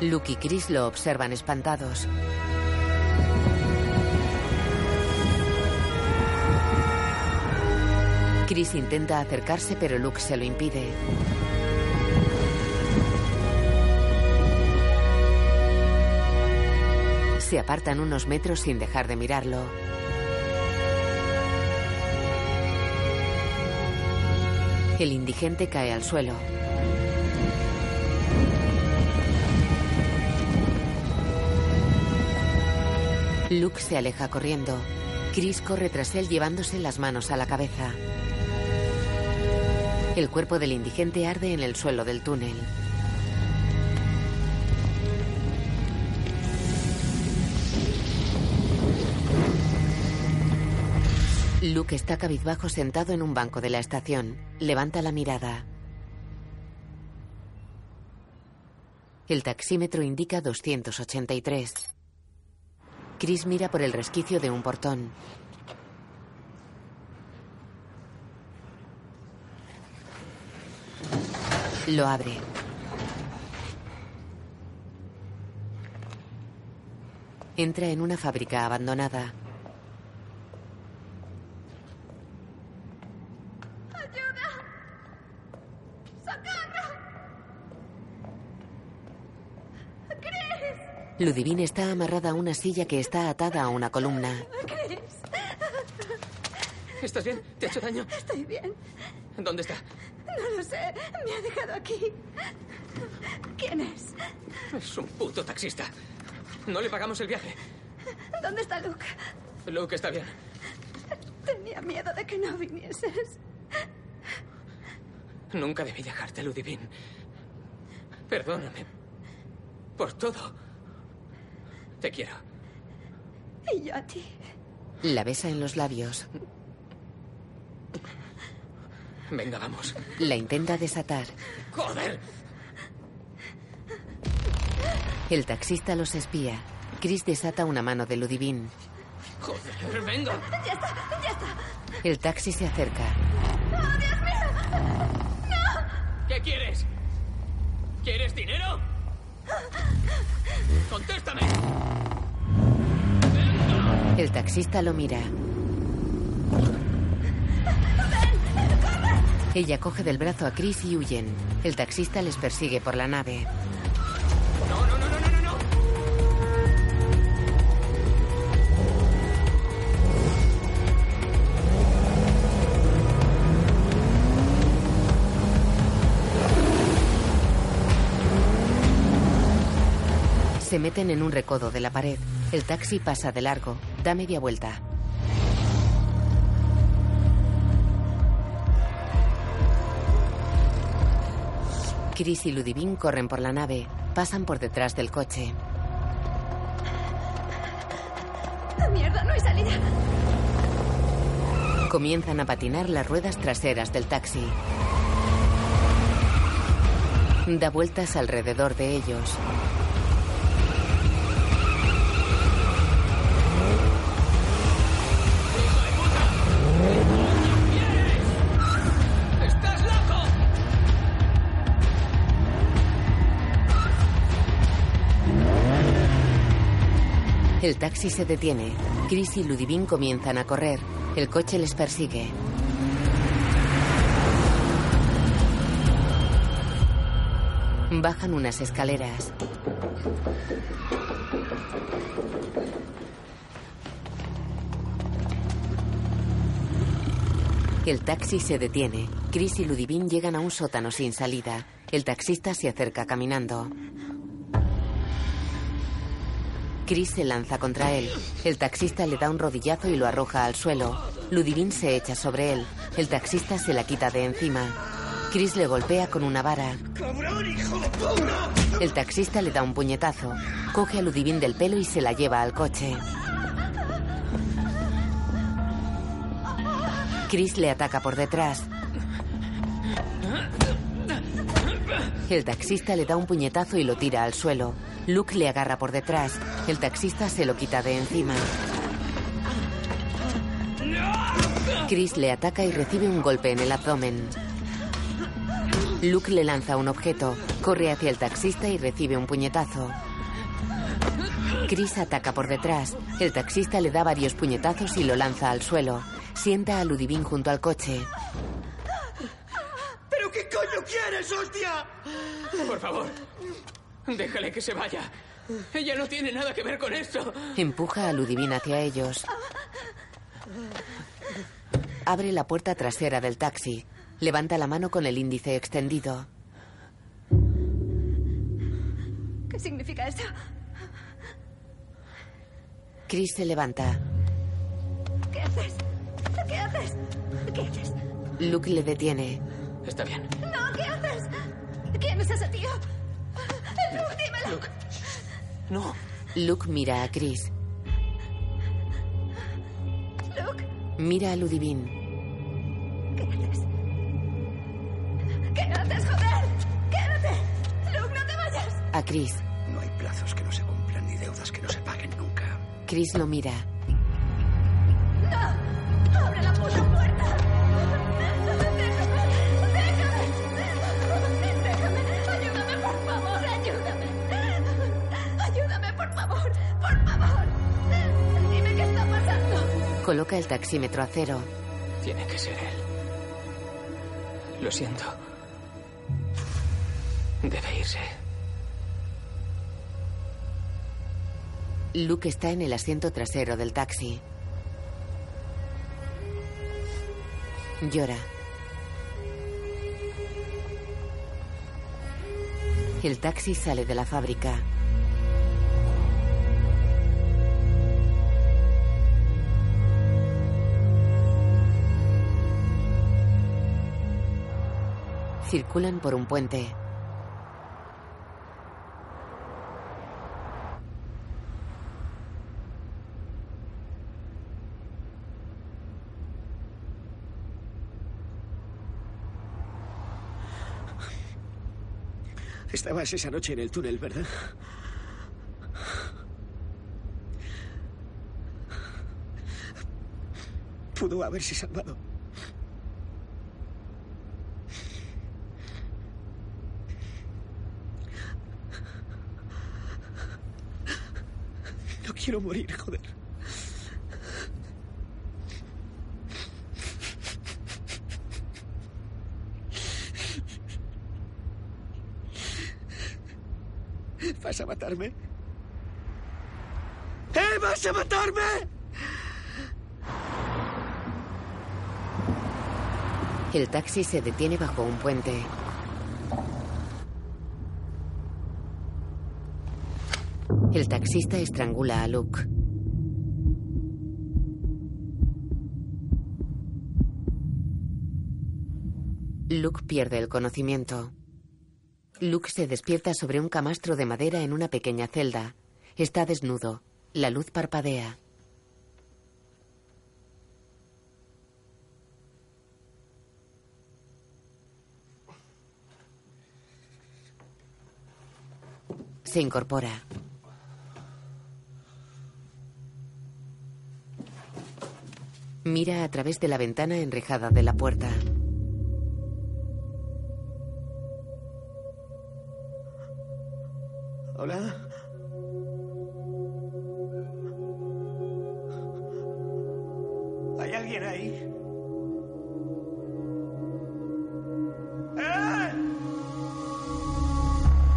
Luke y Chris lo observan espantados. Chris intenta acercarse, pero Luke se lo impide. Se apartan unos metros sin dejar de mirarlo. El indigente cae al suelo. Luke se aleja corriendo. Chris corre tras él llevándose las manos a la cabeza. El cuerpo del indigente arde en el suelo del túnel. Luke está cabizbajo sentado en un banco de la estación. Levanta la mirada. El taxímetro indica 283. Chris mira por el resquicio de un portón. Lo abre. Entra en una fábrica abandonada. Ludivine está amarrada a una silla que está atada a una columna. Chris. ¿Estás bien? ¿Te ha hecho daño? Estoy bien. ¿Dónde está? No lo sé. Me ha dejado aquí. ¿Quién es? Es un puto taxista. No le pagamos el viaje. ¿Dónde está Luke? Luke está bien. Tenía miedo de que no vinieses. Nunca debí dejarte, Ludivine. Perdóname. Por todo. Te quiero. Y yo a ti. La besa en los labios. Venga, vamos. La intenta desatar. ¡Joder! El taxista los espía. Chris desata una mano de Ludivine. ¡Joder, venga! ¡Ya está! ¡Ya está! El taxi se acerca. ¡Oh, Dios mío! ¡No! ¿Qué quieres? ¿Quieres dinero? ¡Contéstame! El taxista lo mira. Ella coge del brazo a Chris y huyen. El taxista les persigue por la nave. No, no, no, no, no, no. Se meten en un recodo de la pared. El taxi pasa de largo. Da media vuelta. Chris y Ludivine corren por la nave. Pasan por detrás del coche. ¡Mierda! ¡No hay salida! Comienzan a patinar las ruedas traseras del taxi. Da vueltas alrededor de ellos. El taxi se detiene. Chris y Ludivine comienzan a correr. El coche les persigue. Bajan unas escaleras. El taxi se detiene. Chris y Ludivine llegan a un sótano sin salida. El taxista se acerca caminando. Chris se lanza contra él. El taxista le da un rodillazo y lo arroja al suelo. Ludivine se echa sobre él. El taxista se la quita de encima. Chris le golpea con una vara. El taxista le da un puñetazo. Coge a Ludivine del pelo y se la lleva al coche. Chris le ataca por detrás. El taxista le da un puñetazo y lo tira al suelo. Luke le agarra por detrás. El taxista se lo quita de encima. Chris le ataca y recibe un golpe en el abdomen. Luke le lanza un objeto, corre hacia el taxista y recibe un puñetazo. Chris ataca por detrás. El taxista le da varios puñetazos y lo lanza al suelo. Sienta a Ludivine junto al coche. ¿Pero qué coño quieres, hostia? Por favor, déjale que se vaya. Ella no tiene nada que ver con esto. Empuja a Ludivine hacia ellos. Abre la puerta trasera del taxi. Levanta la mano con el índice extendido. ¿Qué significa eso? Chris se levanta. ¿Qué haces? ¿Qué haces? ¿Qué haces? Luke le detiene. Está bien. No, ¿qué haces? ¿Quién es ese tío? Luke, dímelo. Luke. No. Luke mira a Chris. Luke, Mira a Ludivine. ¿qué haces? ¿Qué haces, joder? ¡Quédate! Luke, no te vayas. A Chris. No hay plazos que no se cumplan ni deudas que no se paguen nunca. Chris lo mira. ¡No! ¡Abre la puta Coloca el taxímetro a cero. Tiene que ser él. Lo siento. Debe irse. Luke está en el asiento trasero del taxi. Llora. El taxi sale de la fábrica. Circulan por un puente. Estabas esa noche en el túnel, ¿verdad? Pudo haberse salvado. No quiero morir, joder. ¿Vas a matarme? ¡Eh, vas a matarme! El taxi se detiene bajo un puente. El taxista estrangula a Luke. Luke pierde el conocimiento. Luke se despierta sobre un camastro de madera en una pequeña celda. Está desnudo. La luz parpadea. Se incorpora. Mira a través de la ventana enrejada de la puerta. Hola. ¿Hay alguien ahí? ¡Eh!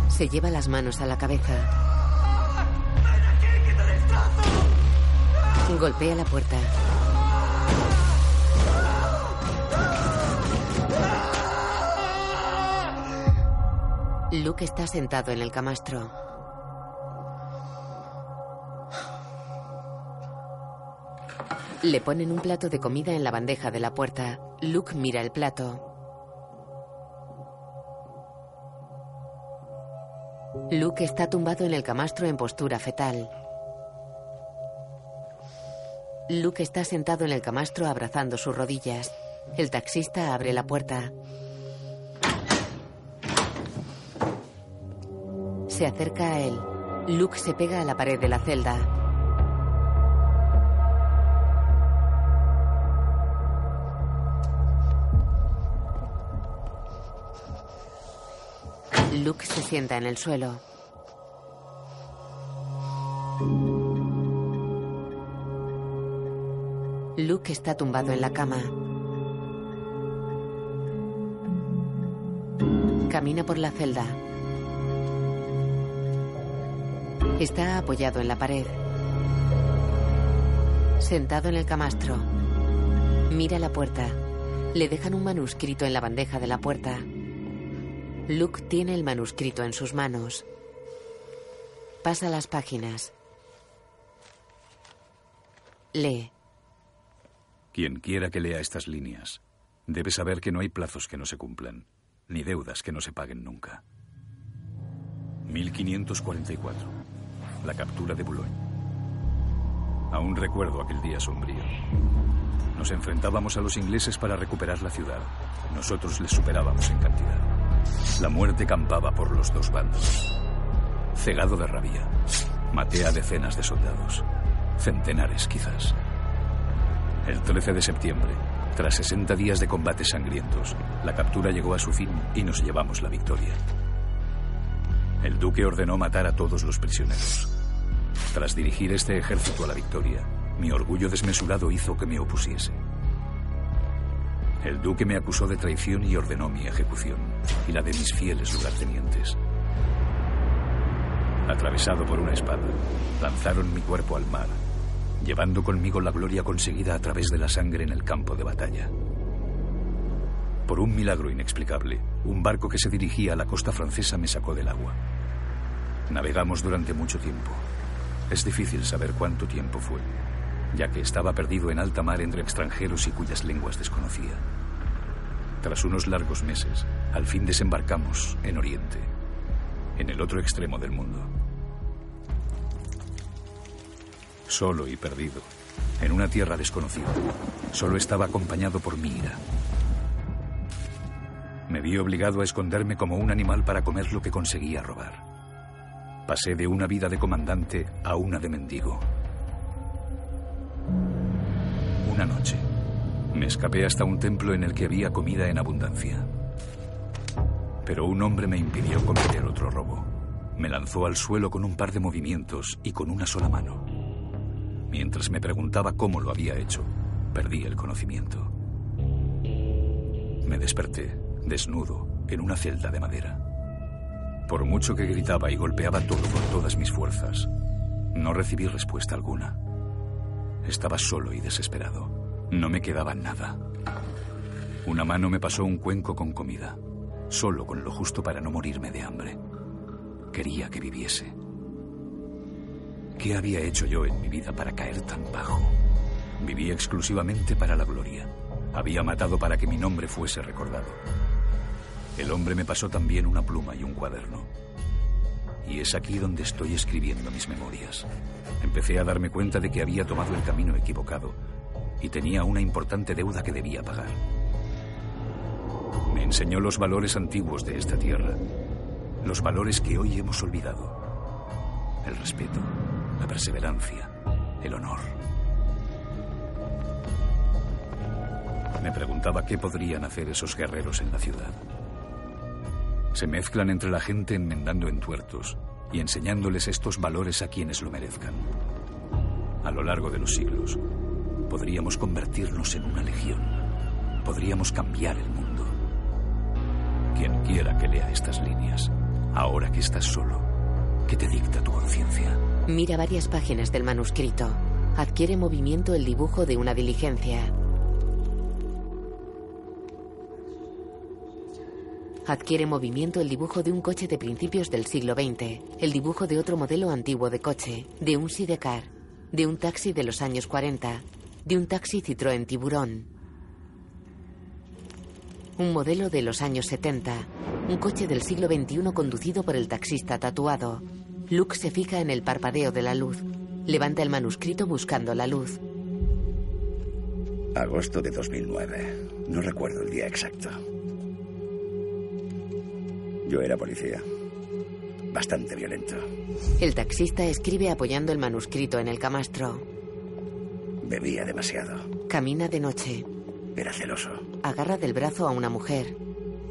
Se lleva las manos a la cabeza. Golpea la puerta. Luke está sentado en el camastro. Le ponen un plato de comida en la bandeja de la puerta. Luke mira el plato. Luke está tumbado en el camastro en postura fetal. Luke está sentado en el camastro abrazando sus rodillas. El taxista abre la puerta. Se acerca a él. Luke se pega a la pared de la celda. Luke se sienta en el suelo. Luke está tumbado en la cama. Camina por la celda. Está apoyado en la pared. Sentado en el camastro. Mira la puerta. Le dejan un manuscrito en la bandeja de la puerta. Luke tiene el manuscrito en sus manos. Pasa las páginas. Lee. Quien quiera que lea estas líneas debe saber que no hay plazos que no se cumplan, ni deudas que no se paguen nunca. 1544. La captura de Boulogne. Aún recuerdo aquel día sombrío. Nos enfrentábamos a los ingleses para recuperar la ciudad. Nosotros les superábamos en cantidad. La muerte campaba por los dos bandos. Cegado de rabia, maté a decenas de soldados. Centenares, quizás. El 13 de septiembre, tras 60 días de combates sangrientos, la captura llegó a su fin y nos llevamos la victoria. El duque ordenó matar a todos los prisioneros. Tras dirigir este ejército a la victoria, mi orgullo desmesurado hizo que me opusiese. El duque me acusó de traición y ordenó mi ejecución, y la de mis fieles lugartenientes. Atravesado por una espada, lanzaron mi cuerpo al mar, llevando conmigo la gloria conseguida a través de la sangre en el campo de batalla. Por un milagro inexplicable, un barco que se dirigía a la costa francesa me sacó del agua. Navegamos durante mucho tiempo. Es difícil saber cuánto tiempo fue ya que estaba perdido en alta mar entre extranjeros y cuyas lenguas desconocía. Tras unos largos meses, al fin desembarcamos en Oriente, en el otro extremo del mundo. Solo y perdido, en una tierra desconocida, solo estaba acompañado por mi ira. Me vi obligado a esconderme como un animal para comer lo que conseguía robar. Pasé de una vida de comandante a una de mendigo. Una noche, me escapé hasta un templo en el que había comida en abundancia. Pero un hombre me impidió cometer otro robo. Me lanzó al suelo con un par de movimientos y con una sola mano. Mientras me preguntaba cómo lo había hecho, perdí el conocimiento. Me desperté, desnudo, en una celda de madera. Por mucho que gritaba y golpeaba todo con todas mis fuerzas, no recibí respuesta alguna. Estaba solo y desesperado. No me quedaba nada. Una mano me pasó un cuenco con comida, solo con lo justo para no morirme de hambre. Quería que viviese. ¿Qué había hecho yo en mi vida para caer tan bajo? Vivía exclusivamente para la gloria. Había matado para que mi nombre fuese recordado. El hombre me pasó también una pluma y un cuaderno. Y es aquí donde estoy escribiendo mis memorias. Empecé a darme cuenta de que había tomado el camino equivocado y tenía una importante deuda que debía pagar. Me enseñó los valores antiguos de esta tierra, los valores que hoy hemos olvidado. El respeto, la perseverancia, el honor. Me preguntaba qué podrían hacer esos guerreros en la ciudad. Se mezclan entre la gente enmendando entuertos y enseñándoles estos valores a quienes lo merezcan. A lo largo de los siglos, podríamos convertirnos en una legión. Podríamos cambiar el mundo. Quien quiera que lea estas líneas Ahora que estás solo, ¿qué te dicta tu conciencia? Mira varias páginas del manuscrito. Adquiere movimiento el dibujo de una diligencia. Adquiere movimiento el dibujo de un coche de principios del siglo XX, el dibujo de otro modelo antiguo de coche, de un sidecar, de un taxi de los años 40, de un taxi Citroën Tiburón. Un modelo de los años 70, un coche del siglo XXI conducido por el taxista tatuado. Luke se fija en el parpadeo de la luz. Levanta el manuscrito buscando la luz. Agosto de 2009. No recuerdo el día exacto. Yo era policía. Bastante violento. El taxista escribe apoyando el manuscrito en el camastro. Bebía demasiado. Camina de noche. Era celoso. Agarra del brazo a una mujer.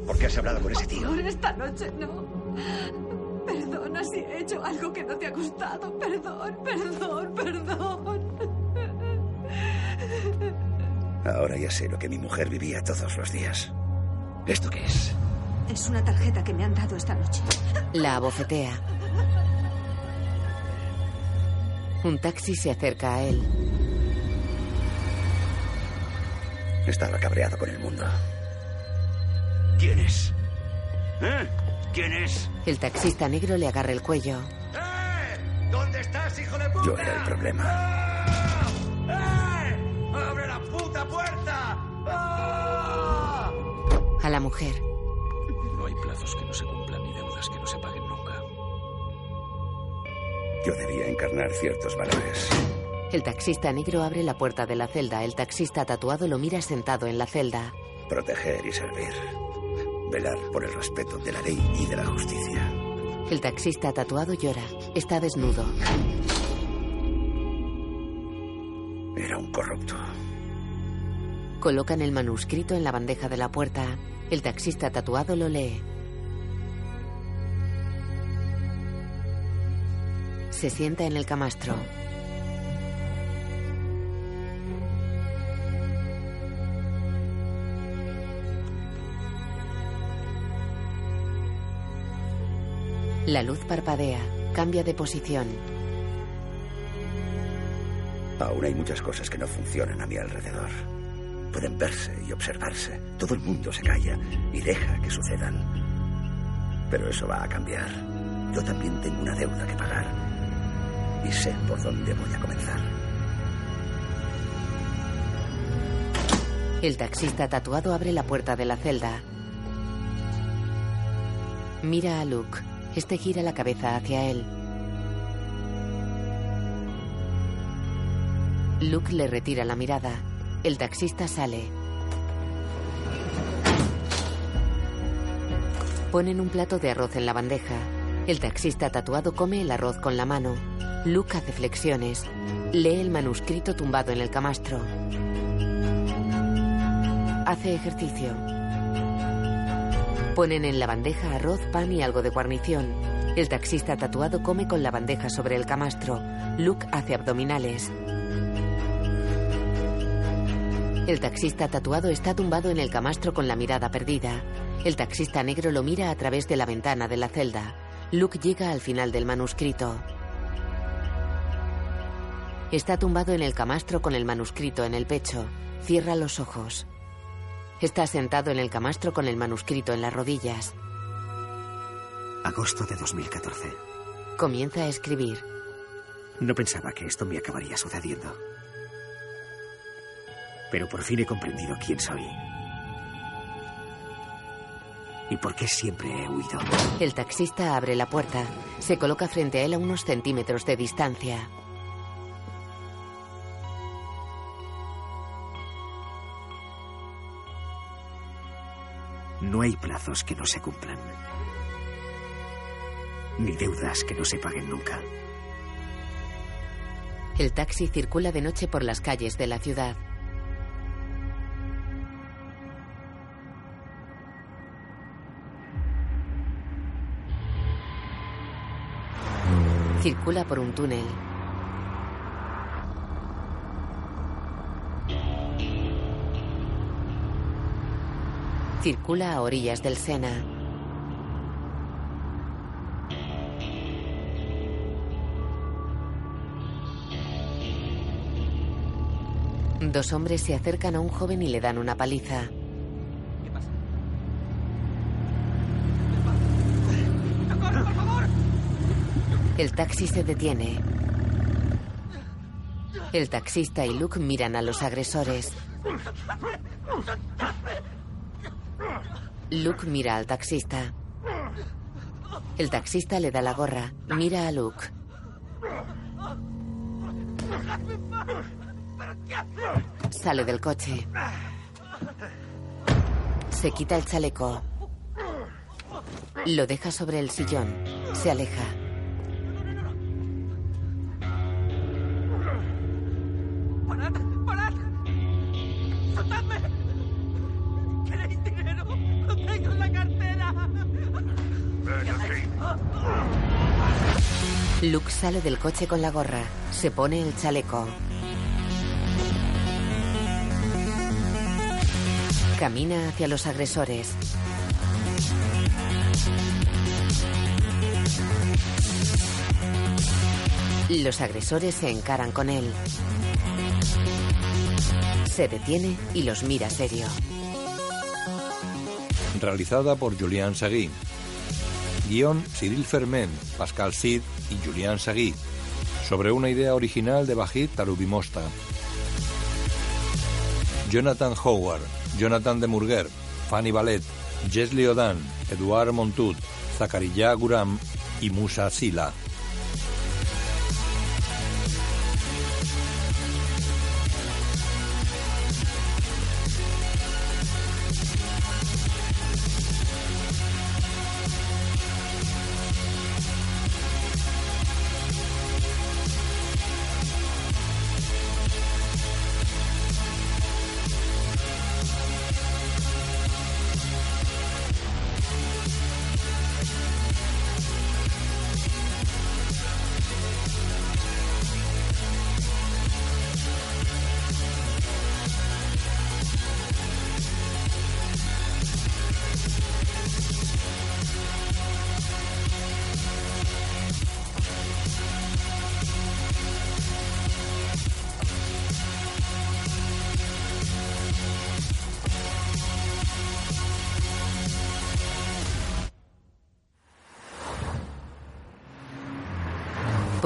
¿Por qué has hablado con ese tío? Por esta noche no. Perdona si he hecho algo que no te ha gustado. Perdón, perdón, perdón. Ahora ya sé lo que mi mujer vivía todos los días. ¿Esto qué es? Es una tarjeta que me han dado esta noche. La abofetea. Un taxi se acerca a él. Estaba cabreado con el mundo. ¿Quién es? ¿Eh? ¿Quién es? El taxista negro le agarra el cuello. ¡Eh! ¿Dónde estás, hijo de puta? Yo era el problema. ¡Eh! ¡Abre la puta puerta! ¡Ah! A la mujer. Plazos que no se cumplan ni deudas que no se paguen nunca. Yo debía encarnar ciertos valores. El taxista negro abre la puerta de la celda. El taxista tatuado lo mira sentado en la celda. Proteger y servir. Velar por el respeto de la ley y de la justicia. El taxista tatuado llora. Está desnudo. Era un corrupto. Colocan el manuscrito en la bandeja de la puerta. El taxista tatuado lo lee. Se sienta en el camastro. La luz parpadea, cambia de posición. Aún hay muchas cosas que no funcionan a mi alrededor. Pueden verse y observarse. Todo el mundo se calla y deja que sucedan. Pero eso va a cambiar. Yo también tengo una deuda que pagar. Y sé por dónde voy a comenzar. El taxista tatuado abre la puerta de la celda. Mira a Luke. Este gira la cabeza hacia él. Luke le retira la mirada. El taxista sale. Ponen un plato de arroz en la bandeja. El taxista tatuado come el arroz con la mano. Luke hace flexiones. Lee el manuscrito tumbado en el camastro. Hace ejercicio. Ponen en la bandeja arroz, pan y algo de guarnición. El taxista tatuado come con la bandeja sobre el camastro. Luke hace abdominales. El taxista tatuado está tumbado en el camastro con la mirada perdida. El taxista negro lo mira a través de la ventana de la celda. Luke llega al final del manuscrito. Está tumbado en el camastro con el manuscrito en el pecho. Cierra los ojos. Está sentado en el camastro con el manuscrito en las rodillas. Agosto de 2014. Comienza a escribir. No pensaba que esto me acabaría sucediendo. Pero por fin he comprendido quién soy. ¿Y por qué siempre he huido? El taxista abre la puerta. Se coloca frente a él a unos centímetros de distancia. No hay plazos que no se cumplan. Ni deudas que no se paguen nunca. El taxi circula de noche por las calles de la ciudad. Circula por un túnel. Circula a orillas del Sena. Dos hombres se acercan a un joven y le dan una paliza. Por favor! El taxi se detiene. El taxista y Luke miran a los agresores. Luke mira al taxista. El taxista le da la gorra. Mira a Luke. Sale del coche. Se quita el chaleco. Lo deja sobre el sillón. Se aleja. Luke sale del coche con la gorra. Se pone el chaleco. Camina hacia los agresores. Los agresores se encaran con él. Se detiene y los mira serio. Realizada por Julián Sagui. Guión Cyril Ferment, Pascal Sid y Julián Sagui. Sobre una idea original de Bajit Tarubimosta. Jonathan Howard, Jonathan de Murguer, Fanny Ballet, Jesli Odan, Eduard Montut, Zakaria Guram y Musa Sila.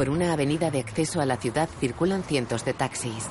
Por una avenida de acceso a la ciudad circulan cientos de taxis.